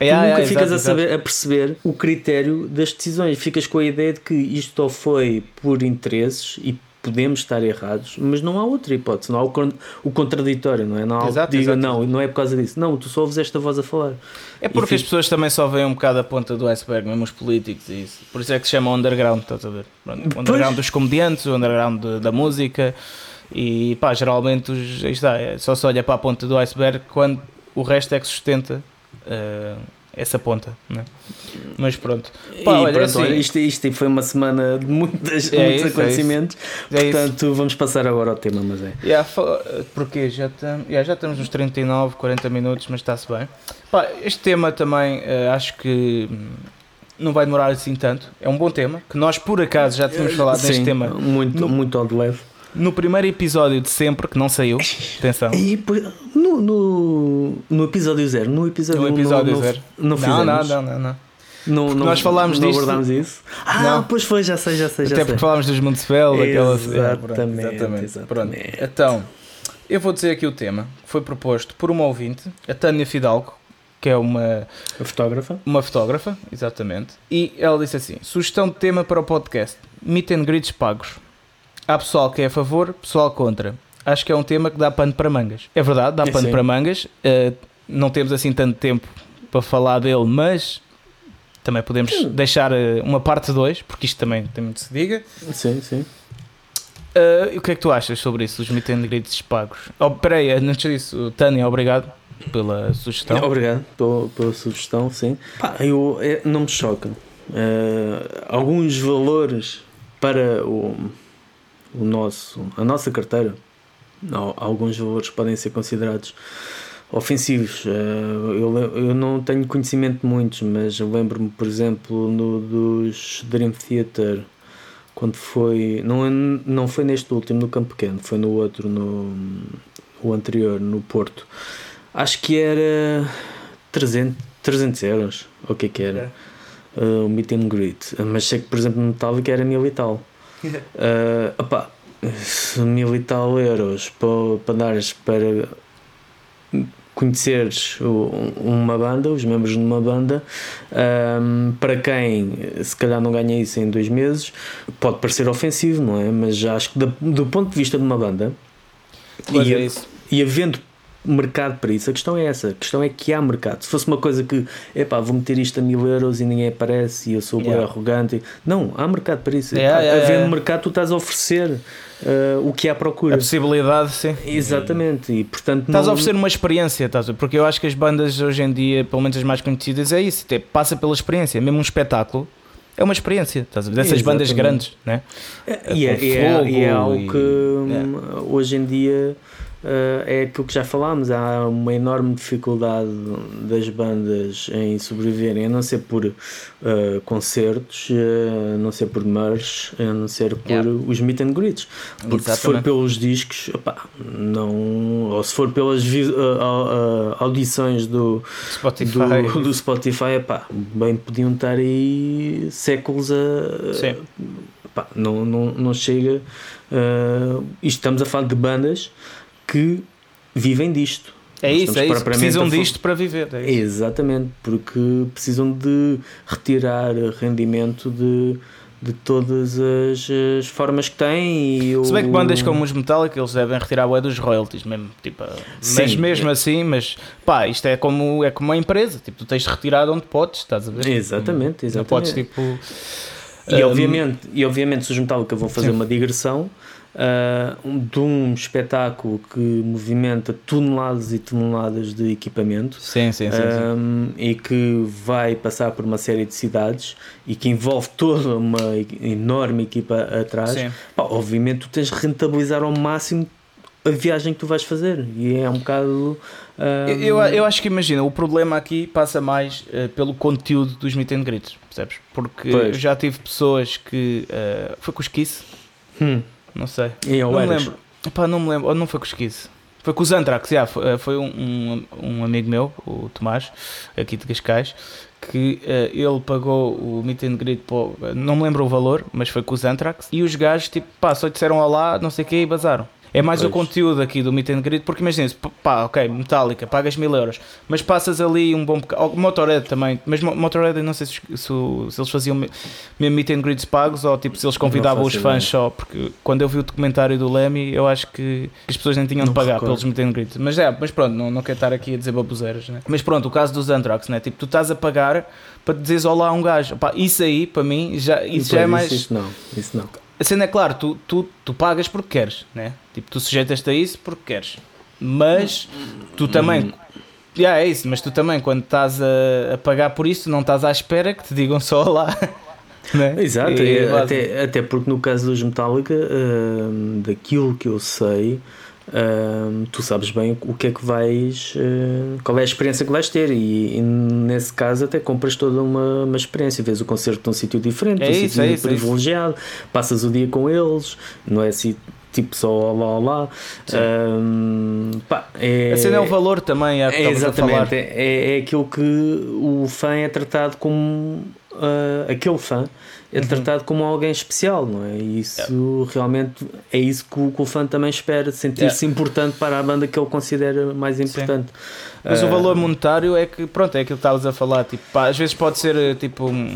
A: Tu
B: É,
A: nunca
B: é,
A: ficas
B: exato,
A: a, saber, a perceber o critério das decisões. Ficas com a ideia de que isto foi por interesses e podemos estar errados, mas não há outra hipótese, não há o, con- o contraditório, não é? Não há
B: Exato,
A: que diga
B: exato.
A: não, não é por causa disso. Não, tu só ouves esta voz a falar.
B: É porque
A: E
B: as pessoas também só veem um bocado a ponta do iceberg, mesmo os políticos e isso. Por isso é que se chama underground, estás a ver? Pronto, o underground
A: Pois.
B: dos comediantes, o underground de- da música e pá, geralmente os, está, é, só se olha para a ponta do iceberg quando o resto é que sustenta eh, essa ponta, né? Mas pronto. Pá,
A: e
B: olha,
A: pronto,
B: assim-
A: olha, isto, isto foi uma semana de muitas,
B: É
A: muitos
B: isso, é
A: acontecimentos,
B: É
A: portanto vamos passar agora ao tema, mas é.
B: Yeah, porque já, tam, yeah, já estamos nos 39, 40 minutos, mas está-se bem. Pá, este tema também eh, acho que hum, não vai demorar assim tanto. É um bom tema, que nós por acaso já tínhamos falado neste
A: Sim,
B: tema
A: muito,
B: No-
A: muito ao de leve.
B: No primeiro episódio de sempre, que não saiu. Atenção.
A: E no, no, no episódio zero, no episódio
B: No episódio
A: não, não,
B: zero.
A: Não,
B: Não,
A: fizemos.
B: não, não, não, não.
A: Não, não,
B: nós falámos
A: não
B: disto-
A: abordámos isso. Ah,
B: Não.
A: pois foi, já sei, já sei, já
B: Até
A: sei.
B: porque falámos dos Municipal, daquela.
A: Exatamente,
B: É, pronto,
A: exatamente.
B: Pronto. Então, eu vou dizer aqui o tema. que Foi proposto por uma ouvinte, a Tânia Fidalgo, que é uma
A: A fotógrafa?
B: Uma fotógrafa, exatamente. E ela disse assim: sugestão de tema para o podcast: meet and greets pagos. Há pessoal que é a favor, pessoal contra. Acho que é um tema que dá pano para mangas. É verdade, dá
A: É,
B: pano
A: sim.
B: para mangas. Uh, não temos assim tanto tempo para falar dele, mas também podemos deixar uh, uma parte 2, porque isto também tem muito que se diga.
A: Sim, sim.
B: Uh, e o que é que tu achas sobre isso, os greets pagos? Oh, peraí, antes disso, Tânia, obrigado pela sugestão.
A: Obrigado pela, pela sugestão, sim. Pá, eu, é, não me choca. Eh, alguns valores para o, o nosso, a nossa carteira, al- alguns valores podem ser considerados ofensivos. Eh, eu, eu não tenho conhecimento de muitos, mas lembro-me, por exemplo, no, dos Dream Theater, quando foi. Não, é- não foi neste último, no Campo Pequeno, foi no outro, no o anterior, no Porto. Acho que era 300, 300 euros, ou o que é que era? Uh, o meet and greet. Mas sei que, por exemplo, no Metallica era mil e tal. Uh, opá, mil e tal euros para, para dares para conheceres uma banda, os membros de uma banda, um, para quem se calhar não ganha isso em dois meses, pode parecer ofensivo, não é? Mas acho que da- do ponto de vista de uma banda, e,
B: é
A: e havendo mercado para isso. A questão é essa. A questão é que há mercado. Se fosse uma coisa que, epá, vou meter isto a mil euros e ninguém aparece e eu sou yeah. arrogante. Não, há mercado para isso. Yeah, yeah, Havendo yeah. mercado, tu estás a oferecer uh, o que há procura.
B: A possibilidade, sim.
A: Exatamente. E, portanto,
B: estás não... a oferecer uma experiência, estás porque eu acho que as bandas hoje em dia, pelo menos as mais conhecidas, é isso. passa pela experiência. Mesmo um espetáculo é uma experiência, estás a ver? Dessas bandas grandes, né?
A: E é, é, é, é algo que é. hoje em dia Uh, é aquilo que já falámos, há uma enorme dificuldade das bandas em sobreviverem, a não ser por uh, concertos, uh, a não ser por merch, a não ser por yeah. os meet and greets. Porque Exatamente. se for pelos discos, opa, não, ou se for pelas audições do Spotify, do, do Spotify opa, bem podiam estar aí séculos a. Sim. Opa, não, não, não chega. Uh, estamos a falar de bandas que vivem disto.
B: É isso, é isso. Precisam disto para viver. É
A: Exatamente, porque precisam de retirar rendimento de, de todas as, as formas que têm. E
B: Se bem que bandas como os Metallica eles devem retirar o dos royalties mesmo. Tipo, Sim, mas mesmo é. assim, mas pá, isto é como, é como uma empresa. Tipo, tu tens de retirar onde podes, estás a ver?
A: Exatamente, exatamente. Não
B: podes tipo.
A: E, um, obviamente, e obviamente se os Metallica vão fazer sim. uma digressão uh, de um espetáculo que movimenta toneladas e toneladas de equipamento
B: sim, sim, sim,
A: um, sim, e que vai passar por uma série de cidades e que envolve toda uma enorme equipa atrás, pá, obviamente tu tens de rentabilizar ao máximo a viagem que tu vais fazer e é um bocado
B: um... eu, eu acho que imagina o problema aqui passa mais uh, pelo conteúdo dos meet and greets percebes? porque pois. eu já tive pessoas que uh, foi com os Kiss hum. Não sei.
A: E eu
B: não
A: me
B: lembro. Epá, não me lembro. Ou não foi com os Kiss. Foi com os Antrax, já, foi, eh, foi um, um, um, amigo meu, o Tomás, aqui de Cascais, que uh, ele pagou o meet and greet, pô, não me lembro o valor, mas foi com os Antrax, e os gajos, tipo, pá, só disseram olá, não sei o que, e bazaram. É mais pois. o conteúdo aqui do Meet and Greet, porque imagina pá, ok, Metallica, pagas mil euros, mas passas ali um bom bocado. Motorhead também, mas Motorhead, não sei se, se, se, eles faziam mesmo Meet and Greets pagos ou tipo se eles convidavam os fãs só, porque quando eu vi o documentário do Lemmy, eu acho que as pessoas nem tinham não de pagar recordo. pelos Meet and Greets. Mas é, mas pronto, não, não quero estar aqui a dizer baboseiras, né? Mas pronto, o caso dos Anthrax, né? Tipo, tu estás a pagar para dizeres olá a um gajo. Pá, isso aí, para mim, já, isso já é mais.
A: Isso não, isso não
B: a cena é claro, tu, tu, tu pagas porque queres, né? Tipo, tu sujeitas-te a isso porque queres. Mas tu também. Yeah, é isso, mas tu também, quando estás a, a pagar por isso, não estás à espera que te digam só lá.
A: Né? Exato, e, até, até porque no caso dos Metallica, uh, daquilo que eu sei, Uh, tu sabes bem o que é que vais, uh, qual é a experiência que vais ter, e, e, nesse caso até compras toda uma, uma experiência. Vês o concerto num sítio diferente, é um sítio é privilegiado, é passas o dia com eles, não é assim tipo só olá olá. Um, pá, é,
B: a cena é o valor também, é,
A: é exatamente, é, é aquilo que o fã é tratado como uh, aquele fã é uhum. tratado como alguém especial, não é? E isso yeah. realmente é isso que o, que o fã também espera, sentir-se yeah. importante para a banda que ele considera mais importante. Sim.
B: Mas uh, o valor monetário é que, pronto, é aquilo que estavas a falar, tipo, pá, às vezes pode ser tipo um,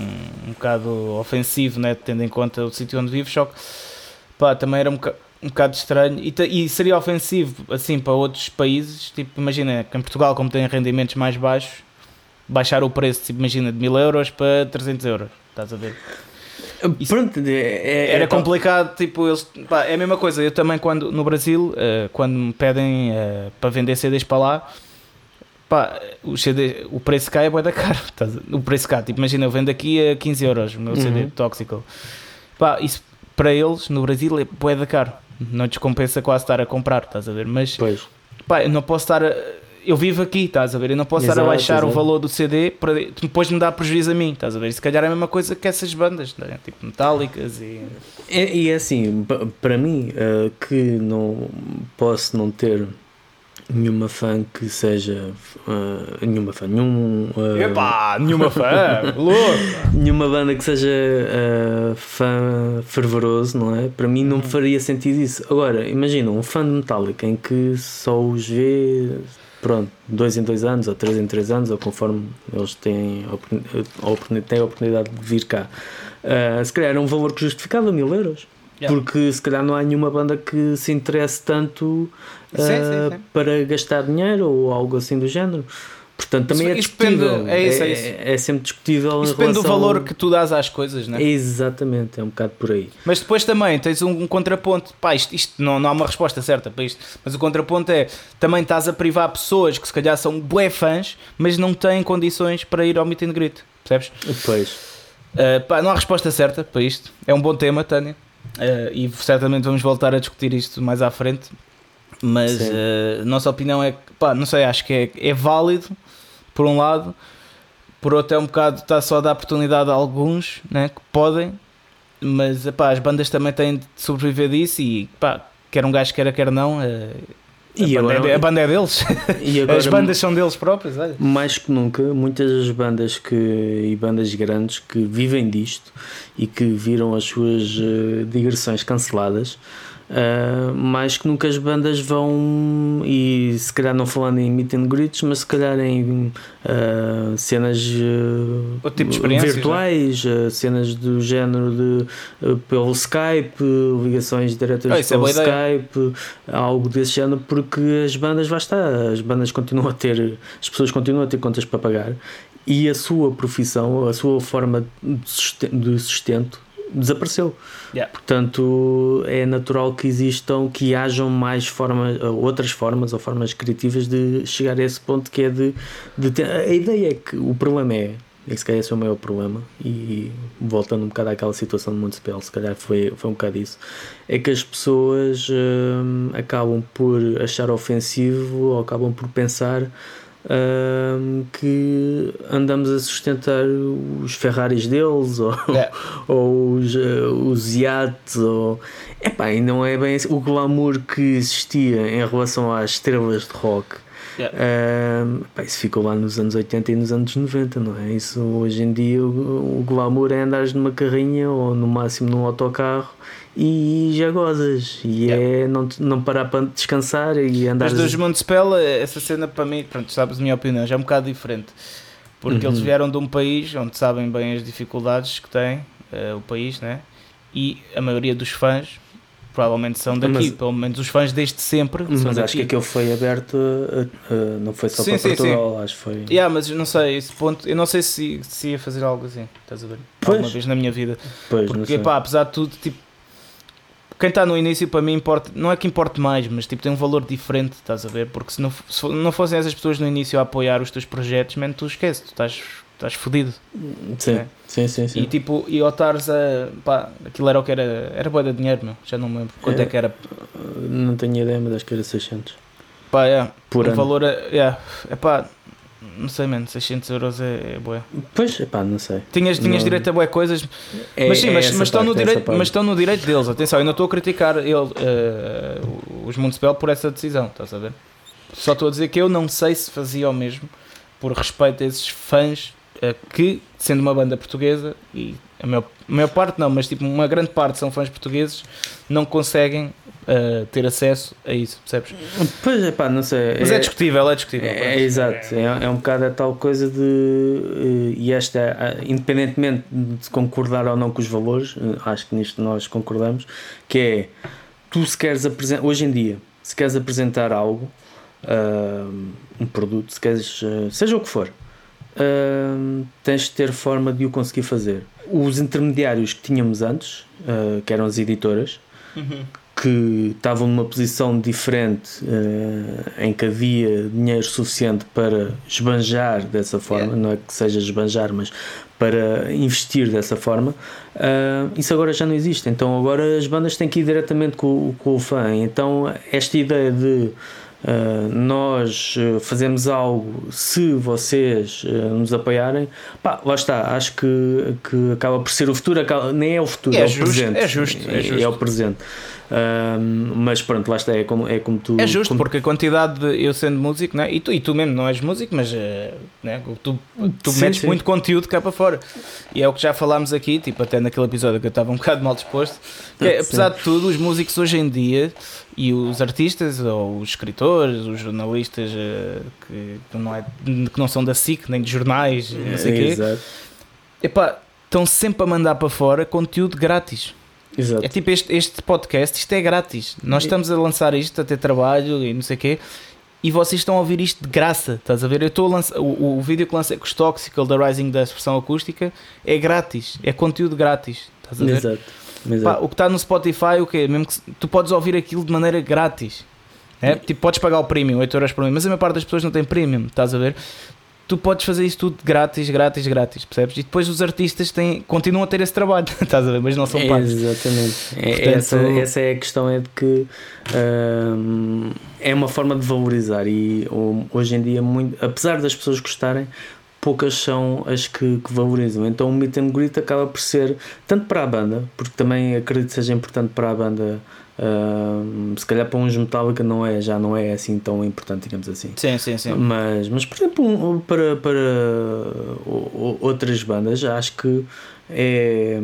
B: um bocado ofensivo, né, tendo em conta o sítio onde vives, só que pá, também era um bocado, um bocado estranho e, e, seria ofensivo assim para outros países, tipo, imagina que em Portugal, como tem rendimentos mais baixos, baixar o preço, tipo, imagina, de 1000 euros para 300 euros, estás a ver?
A: Isso Pronto, é, é,
B: era é complicado, tipo, eles, pá, é a mesma coisa. Eu também, quando no Brasil, uh, quando me pedem uh, para vender CDs para lá, pá, o, CD, o preço cá é boa da caro. O preço cá, tipo, imagina, eu vendo aqui a 15 euros o meu uhum. CD tóxico. Pá, isso para eles no Brasil é boa da caro. Não descompensa quase estar a comprar, estás a ver? Mas,
A: pois.
B: pá, eu não posso estar. A, eu vivo aqui, estás a ver? Eu não posso exato, estar a baixar exato. o valor do CD para depois me dar prejuízo a mim, estás a ver? E se calhar é a mesma coisa que essas bandas, né? tipo metálicas e.
A: É, e é assim, para mim, uh, que não posso não ter nenhuma fã que seja uh, nenhuma fã, nenhum
B: uh, Epá, nenhuma fã,
A: nenhuma banda que seja uh, fã fervoroso, não é? Para mim não me uhum. faria sentido isso. Agora, imagina um fã de Metallica em que só os vê pronto, dois em dois anos, ou três em três anos, ou conforme eles têm a oportunidade, têm a oportunidade de vir cá. Uh, se calhar era um valor que justificava mil euros.
B: Yeah.
A: Porque se calhar não há nenhuma banda que se interesse tanto
B: Sim, sim,
A: ah,
B: sim.
A: para gastar dinheiro ou algo assim do género. Portanto, também
B: Isso-
A: é
B: isso depende-
A: discutível.
B: é isso, é isso.
A: é sempre discutível
B: Isso depende do valor que tu dás às coisas, né?
A: Exatamente, é um bocado por aí.
B: Mas depois também tens um, um contraponto. Pá, isto, isto não, não há uma resposta certa para isto. Mas o contraponto é também estás a privar pessoas que se calhar são bué fãs, mas não têm condições para ir ao meet and greet. Percebes?
A: Pois.
B: Uh, pá, não há resposta certa para isto. É um bom tema, Tânia. Uh, e certamente vamos voltar a discutir isto mais à frente. Mas uh, a nossa opinião é que, pá, não sei, acho que é, é válido, por um lado. Por outro, é um bocado, está só a dar oportunidade a alguns né, que podem. Mas pá, as bandas também têm de sobreviver disso. E pá, quer um gajo queira, quer não. uh, a,
A: E
B: banda,
A: agora-
B: é, a banda é deles.
A: Agora,
B: As bandas são deles próprios. Olha.
A: mais que nunca, muitas das bandas que, e bandas grandes que vivem disto e que viram as suas eh, digressões canceladas, ah, mais que nunca as bandas vão, e se calhar não falando em meet and greets, mas se calhar em ah, cenas
B: Outro tipo experiências,
A: virtuais, cenas do género de pelo Skype, ligações diretas
B: Ah, é
A: pelo
B: ideia.
A: Skype, algo desse género, porque as bandas, lá está, as bandas continuam a ter, as pessoas continuam a ter contas para pagar e a sua profissão, a sua forma de sustento desapareceu.
B: Yeah.
A: Portanto, é natural que existam, que hajam mais formas, outras formas ou formas criativas de chegar a esse ponto que é de, de ter, a ideia é que o problema é, é que se calhar esse é o maior problema e voltando um bocado àquela situação do Municipal, se calhar foi, foi um bocado isso, é que as pessoas hum, acabam por achar ofensivo ou acabam por pensar hum, que andamos a sustentar os Ferraris deles ou,
B: Yeah.
A: ou os, eh, os iates ou epá, e não é bem assim. o glamour que existia em relação às estrelas de rock
B: Yeah.
A: Pá, isso ficou lá nos anos 80 e nos anos 90, não é? Isso hoje em dia o, o glamour é andares numa carrinha ou no máximo num autocarro e já gozas e é não, não parar para descansar e
B: Mas
A: andares
B: dos Montespel, essa cena para mim, pronto, sabes a minha opinião, já é um bocado diferente. Porque
A: Uhum.
B: eles vieram de um país onde sabem bem as dificuldades que tem eh, o país, né? E a maioria dos fãs provavelmente são daqui,
A: Mas-
B: pelo menos os fãs desde sempre são
A: mas
B: daqui.
A: acho que aquilo foi aberto a- não foi só
B: Sim,
A: para
B: sim,
A: Portugal, acho que foi
B: Yeah, mas não sei, esse ponto, eu não sei se, se ia fazer algo assim, estás a ver?
A: Pois.
B: Alguma vez na minha vida.
A: pois,
B: Porque, pá, apesar de tudo, tipo, quem está no início para mim importa, não é que importe mais, mas tipo, tem um valor diferente, estás a ver? Porque se não, se não fossem essas pessoas no início a apoiar os teus projetos, man, tu esquece, tu estás, estás fodido.
A: sim,
B: é.
A: sim, sim, sim.
B: E tipo, e ao estares a. pá, aquilo era o que era. Era boa de dinheiro, meu, já não me lembro quanto é,
A: É.
B: que era.
A: não tenho ideia mas acho que era 600
B: Pá, é,
A: por
B: o
A: ano
B: valor é. Yeah, é pá, não sei, mano, 600 euros é, é boa.
A: pois, epá, não sei
B: Tinhas, tinhas
A: Não.
B: direito a boas coisas,
A: É-
B: mas sim,
A: é
B: mas, mas estão no
A: parte, essa
B: direito,
A: parte.
B: mas estão no direito deles. Atenção, eu não estou a criticar ele, eh, os Municipal por essa decisão, estás a ver? Só estou a dizer que eu não sei se fazia o mesmo por respeito a esses fãs que, sendo uma banda portuguesa, e a maior, a maior parte não, mas tipo uma grande parte são fãs portugueses, não conseguem eh, ter acesso a isso, percebes?
A: pois, epá, não sei
B: Mas é, discutível, é discutível.
A: É, é exato, é, é um bocado a tal coisa de. eh, E esta, ah, independentemente de concordar ou não com os valores, eh, acho que nisto nós concordamos, que é tu se queres apresentar, hoje em dia, se queres apresentar algo, um produto, se queres, seja o que for, ah, tens de ter forma de o conseguir fazer. Os intermediários que tínhamos antes, ah, que eram as editoras,
B: Uhum.
A: que estavam numa posição diferente eh, em que havia dinheiro suficiente para esbanjar dessa forma,
B: Yeah.
A: não é que seja esbanjar, mas para investir dessa forma, ah, isso agora já não existe. Então agora as bandas têm que ir diretamente com, com o fã. Então esta ideia de ah, nós eh, fazemos algo se vocês eh, nos apoiarem, pá, lá está, acho que, que acaba por ser o futuro, acaba- nem é o futuro,
B: É
A: é, o presente.
B: é justo, é justo.
A: é o presente. Ahm, mas pronto, lá está, é como, é como tu.
B: É justo,
A: como-
B: porque a quantidade de eu sendo músico, né? e, tu, e tu mesmo não és músico, mas eh, né? tu, tu
A: Sim,
B: metes
A: sim.
B: muito conteúdo cá para fora. E é o que já falámos aqui, tipo, até naquele episódio que eu estava um bocado mal disposto. que é, apesar de tudo, os músicos hoje em dia e os artistas, ou os escritores, os jornalistas eh, que, não é, que não são da SIC, nem de jornais, não sei o quê,
A: Exato.
B: epá, estão sempre a mandar para fora conteúdo grátis.
A: Exato.
B: É tipo este, este podcast, isto é grátis. Nós estamos a lançar isto, a ter trabalho e não sei o quê. E vocês estão a ouvir isto de graça, estás a ver? Eu estou a lançar, o, o vídeo que lancei com os Toxical da Rising da expressão acústica é grátis, é conteúdo grátis, estás a ver?
A: Exato.
B: Pá, o que está no Spotify, o quê? Mesmo que tu podes ouvir aquilo de maneira grátis. É? Tipo, podes pagar o premium, 8 euros por mês, mas a maior parte das pessoas não tem premium, estás a ver? Tu podes fazer isso tudo grátis, grátis, grátis, percebes? E depois os artistas têm, continuam a ter esse trabalho, estás a ver? Mas não são pagos.
A: Exatamente. É-
B: Portanto-
A: essa, essa é a questão, é de que hum, é uma forma de valorizar e hum, hoje em dia, muito, apesar das pessoas gostarem, poucas são as que, que valorizam. Então o meet and greet acaba por ser, tanto para a banda, porque também acredito que seja importante para a banda, hum, se calhar para uns Metallica não é, já não é assim tão importante, digamos assim.
B: Sim, sim, sim.
A: Mas, mas por exemplo, um- para, para outras bandas, acho que é,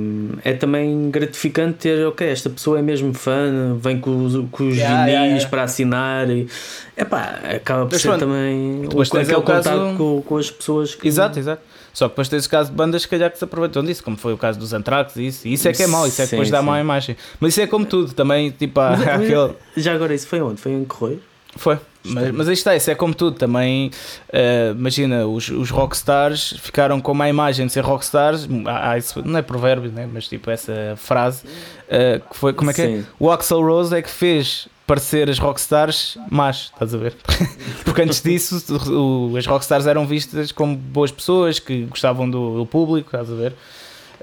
A: é também gratificante ter, ok, esta pessoa é mesmo fã, vem com os, com os
B: Yeah,
A: vinis
B: yeah, yeah.
A: para assinar e epá, acaba por
B: Mas
A: ser
B: pronto,
A: também o, aquele
B: é o caso-
A: contato com, com as pessoas que.
B: Exato, exato. Só que depois tens o caso de bandas, se calhar, que se aproveitam disso, como foi o caso dos Anthrax e isso. E isso é que é mau, isso é que
A: Sim,
B: depois dá
A: sim.
B: má imagem. Mas isso é como tudo, também, tipo, há aquele.
A: Já agora, isso foi onde? Foi em Correio?
B: Foi. Mas, mas aí está, isso é como tudo. Também, eh, imagina, os, os rockstars ficaram com uma imagem de ser rockstars. Há, há isso, não é provérbio, né? mas tipo essa frase eh, que foi, como é que é?
A: Sim.
B: O Axel Rose é que fez parecer as rockstars más, estás a ver? Porque antes disso, o- as rockstars eram vistas como boas pessoas que gostavam do, do público, estás a ver?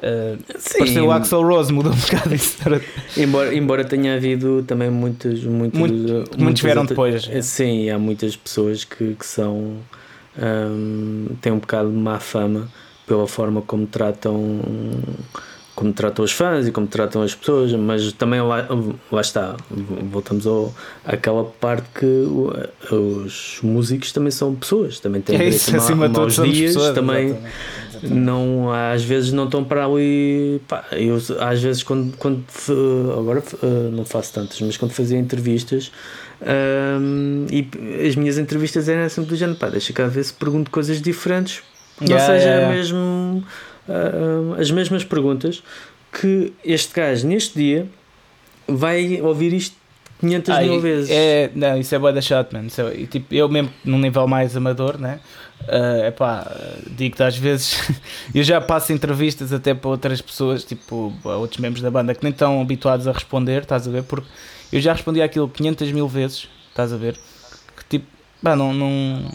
B: Eh,
A: Sim,
B: o Axel Rose, mudou um bocado isso.
A: Embora, embora tenha havido também muitas. muitas
B: Muito-
A: muitas
B: muitos vieram
A: outras-
B: depois.
A: Sim, há muitas pessoas que, que são. hum, têm um bocado de má fama pela forma como tratam. Como tratam os fãs e como tratam as pessoas, mas também lá, lá está, voltamos ao, àquela parte que os músicos também são pessoas, também têm
B: É isso, acima
A: maus dias,
B: pessoas.
A: também
B: exatamente.
A: não às vezes não estão para ali pá, eu às vezes quando, quando agora eh, não faço tantas mas quando fazia entrevistas hum, e as minhas entrevistas eram sempre do género pá, deixa cá ver se pergunto coisas diferentes não
B: Yeah,
A: seja
B: yeah, yeah.
A: mesmo hum, as mesmas perguntas que este gajo neste dia vai ouvir isto 500
B: Ah,
A: mil vezes
B: É, não, isso é bué da chato, mano. Isso é- tipo, eu mesmo num nível mais amador, né? é epá, digo-te às vezes, eu já passo entrevistas até para outras pessoas, tipo, outros membros da banda que nem estão habituados a responder, estás a ver? Porque eu já respondi aquilo 500 mil vezes, estás a ver? Que tipo, não. não...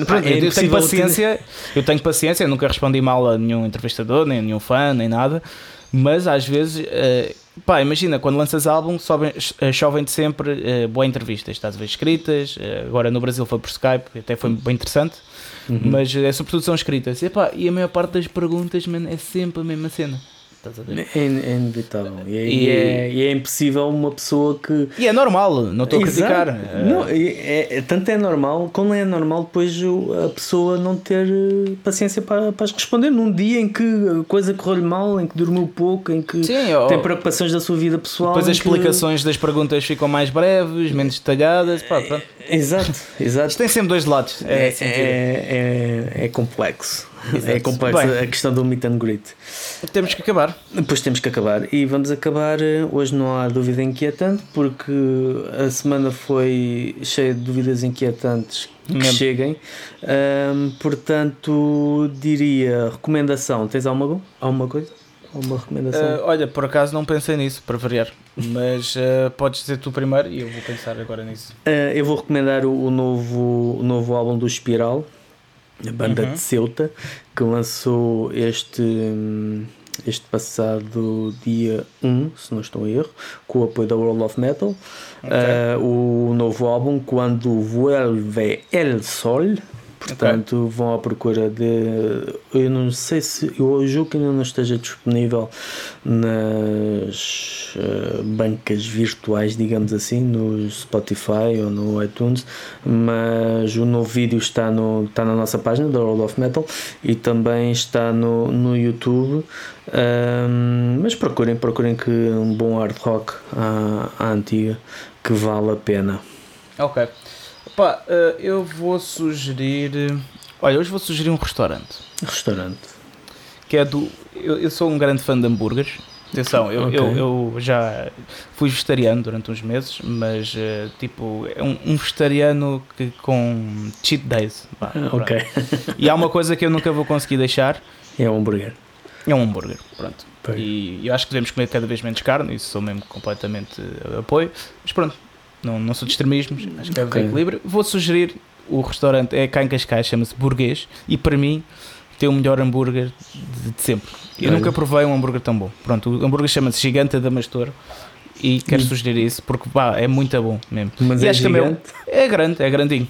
A: Pá,
B: Pronto,
A: é
B: eu, eu tenho
A: impossível
B: paciência, eu tenho paciência, eu nunca respondi mal a nenhum entrevistador, nem a nenhum fã, nem nada, mas às vezes, eh, pá, imagina, quando lanças álbum, sobem- eh, chovem-te sempre eh, boas entrevistas, estás a ver escritas, eh, agora no Brasil foi por Skype, até foi bem interessante,
A: Uhum.
B: mas é sobretudo são escritas, e, epá, e a maior parte das perguntas, mano, é sempre a mesma cena, estás a ver?
A: é, é inevitável e é,
B: E-
A: é- e é impossível uma pessoa que
B: E é normal, não estou a criticar.
A: Não, é, é- tanto é normal, como é normal depois a pessoa não ter eh, paciência para, para responder num dia em que a coisa correu-lhe mal, em que dormiu pouco, em que
B: Sim,
A: tem preocupações da sua vida pessoal.
B: depois as
A: que-
B: explicações das perguntas ficam mais breves, menos detalhadas, pá, pronto.
A: Exato, exato.
B: Isto tem sempre dois lados. É,
A: É,
B: que é.
A: é, é, é complexo.
B: Exato.
A: É complexo
B: Bem.
A: a questão do meet and greet.
B: Temos que acabar.
A: Depois temos que acabar e vamos acabar. eh, Hoje não há dúvida inquietante porque a semana foi cheia de dúvidas inquietantes que
B: Mesmo.
A: cheguem. Ahm, portanto, diria recomendação. Tens alguma, alguma coisa? Alguma recomendação?
B: Ah, olha, por acaso não pensei nisso, para variar. Mas ah, podes dizer tu primeiro e eu vou pensar agora nisso.
A: Ah, eu vou recomendar o, o novo, o novo álbum do Espiral, a banda
B: Uhum.
A: de Ceuta, que lançou este, hum, este passado dia 1, se não estou em erro, com o apoio da World of Metal. Ah, o novo álbum, Quando Vuelve El Sol. Portanto, vão à procura de. Eu não sei se. Eu julgo que ainda não esteja disponível nas eh, bancas virtuais, digamos assim, no Spotify ou no iTunes, mas o novo vídeo está, no, está na nossa página da World of Metal e também está no, no YouTube. Ahm, mas procurem, procurem que um bom hard rock à, à antiga que vale a pena.
B: Ok. Pá, ah, eu vou sugerir. Olha, hoje vou sugerir um restaurante.
A: Restaurante.
B: Que é do. Eu, eu sou um grande fã de hambúrgueres. Atenção, eu,
A: Ok.
B: eu, eu já fui vegetariano durante uns meses, mas eh, tipo, é um, um vegetariano que, com cheat days. vá,
A: Ah,
B: pronto.
A: ok.
B: E há uma coisa que eu nunca vou conseguir deixar,
A: É um hambúrguer.
B: é um hambúrguer. Pronto.
A: Pois.
B: E eu acho que devemos comer cada vez menos carne, isso sou mesmo completamente eh, apoio. Mas pronto, não, não sou de extremismos, acho que deve haver
A: Ok.
B: equilíbrio. Vou sugerir o restaurante, é cá em Cascais, chama-se Burguês, e para mim tem o melhor hambúrguer de, de sempre. Eu
A: Olha.
B: nunca provei um hambúrguer tão bom. Pronto, o hambúrguer chama-se Gigante da Mastor e quero
A: Hum.
B: sugerir isso porque pá, é muito bom mesmo.
A: Mas
B: E
A: é
B: acho também
A: gigante.
B: É grande, é grandinho.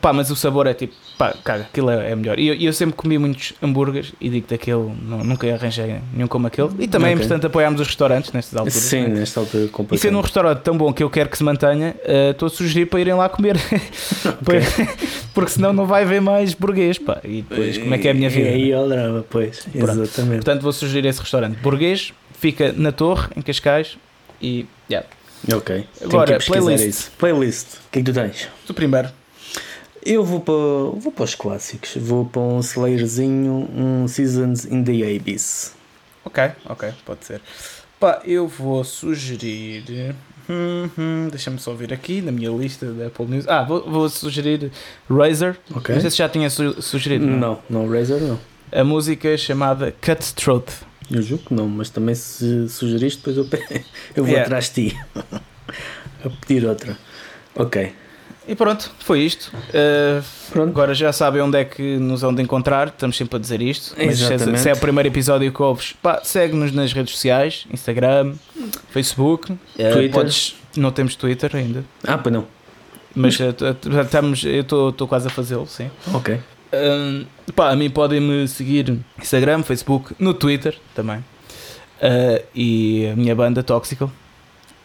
B: Pá, mas o sabor é tipo, pá, caga, aquilo é, é melhor. E eu, eu sempre comi muitos hambúrgueres e digo daquele, não, nunca arranjei nenhum como aquele. E também é
A: Ok.
B: importante apoiarmos os restaurantes nestas alturas.
A: Sim,
B: né?
A: nesta altura
B: E sendo um
A: completamente.
B: restaurante tão bom que eu quero que se mantenha, eh, estou a sugerir para irem lá comer. Porque senão não vai haver mais burguês, pá. E depois, como é que é a minha vida?
A: E aí ao drama, pois.
B: Pronto.
A: Exatamente.
B: Portanto, vou sugerir esse restaurante. Burguês, fica na Torre, em Cascais. E, yeah.
A: Ok. Tenho
B: Agora, playlist.
A: Isso. Playlist. O que é que tu tens?
B: Tu primeiro.
A: Eu vou para, vou para os clássicos. Vou para um Slayerzinho, um Seasons in the Abyss.
B: Ok, ok, pode ser. Pá, eu vou sugerir. Hum, hum, Deixa-me só ver aqui na minha lista da Apple News. Ah, vou, vou sugerir Razer.
A: Ok.
B: Não sei se já tinha su- sugerido. não?
A: Não, não, Razer não.
B: A música chamada Cutthroat.
A: Eu julgo que não, mas também se sugeriste, depois eu, eu vou
B: Yeah.
A: atrás de ti. a pedir outra. Ok.
B: E pronto, foi isto. Uh,
A: Pronto.
B: agora já sabem onde é que nos vão de encontrar. Estamos sempre a dizer isto. Mas se é, se é o primeiro episódio que ouves, pá, segue-nos nas redes sociais: Instagram, Facebook. Uh,
A: Twitter.
B: podes- não temos Twitter ainda.
A: Ah, pois não.
B: Mas uh, estamos, eu estou quase a fazê-lo, sim.
A: Ok.
B: Um, pá, a mim podem-me seguir no Instagram, Facebook, no Twitter também. Uh, e a minha banda Toxical.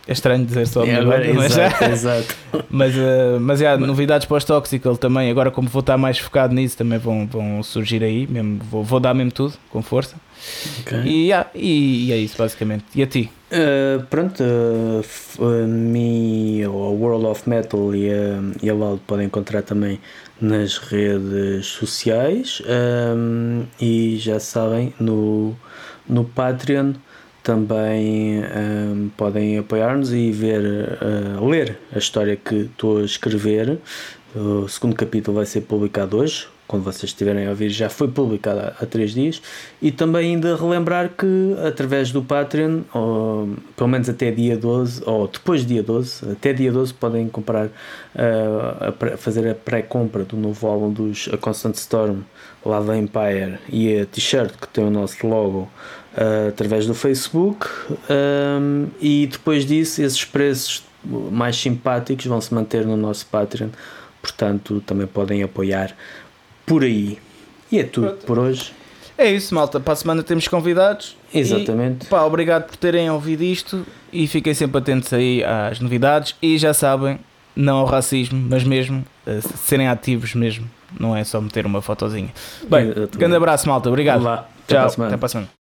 B: É estranho dizer só
A: É, agora-
B: banda, mas,
A: exato, exato.
B: mas, uh, mas há novidades para os Toxical também. Agora, como vou estar mais focado nisso, também vão, vão surgir aí. Mesmo, vou, vou dar mesmo tudo, com força.
A: Ok.
B: E, yeah, e, e é isso, basicamente. E a ti?
A: Uh, pronto, uh, uh, me, a World of Metal e a, e a Loud podem encontrar também nas redes sociais um, e já sabem, no, no Patreon também um, podem apoiar-nos e ver, uh, ler a história que estou a escrever. O segundo capítulo vai ser publicado hoje, quando vocês estiverem a ouvir, já foi publicado há, três dias. E também ainda relembrar que através do Patreon, ou, pelo menos até dia 12, ou depois de dia 12, até dia 12 podem comprar, uh, a fazer a pré-compra do novo álbum dos A Constant Storm, lá da Empire, e a t-shirt que tem o nosso logo uh, através do Facebook. Um, e depois disso, esses preços mais simpáticos vão se manter no nosso Patreon. Portanto, também podem apoiar por aí. E é tudo
B: Pronto.
A: por hoje.
B: É isso, malta. Para a semana temos convidados.
A: Exatamente.
B: E, pá, obrigado por terem ouvido isto e fiquem sempre atentos aí às novidades. E já sabem, não ao racismo, mas mesmo eh, serem ativos mesmo. Não é só meter uma fotozinha. Bem, grande abraço, malta. Obrigado.
A: Até
B: Tchau. Até para a semana.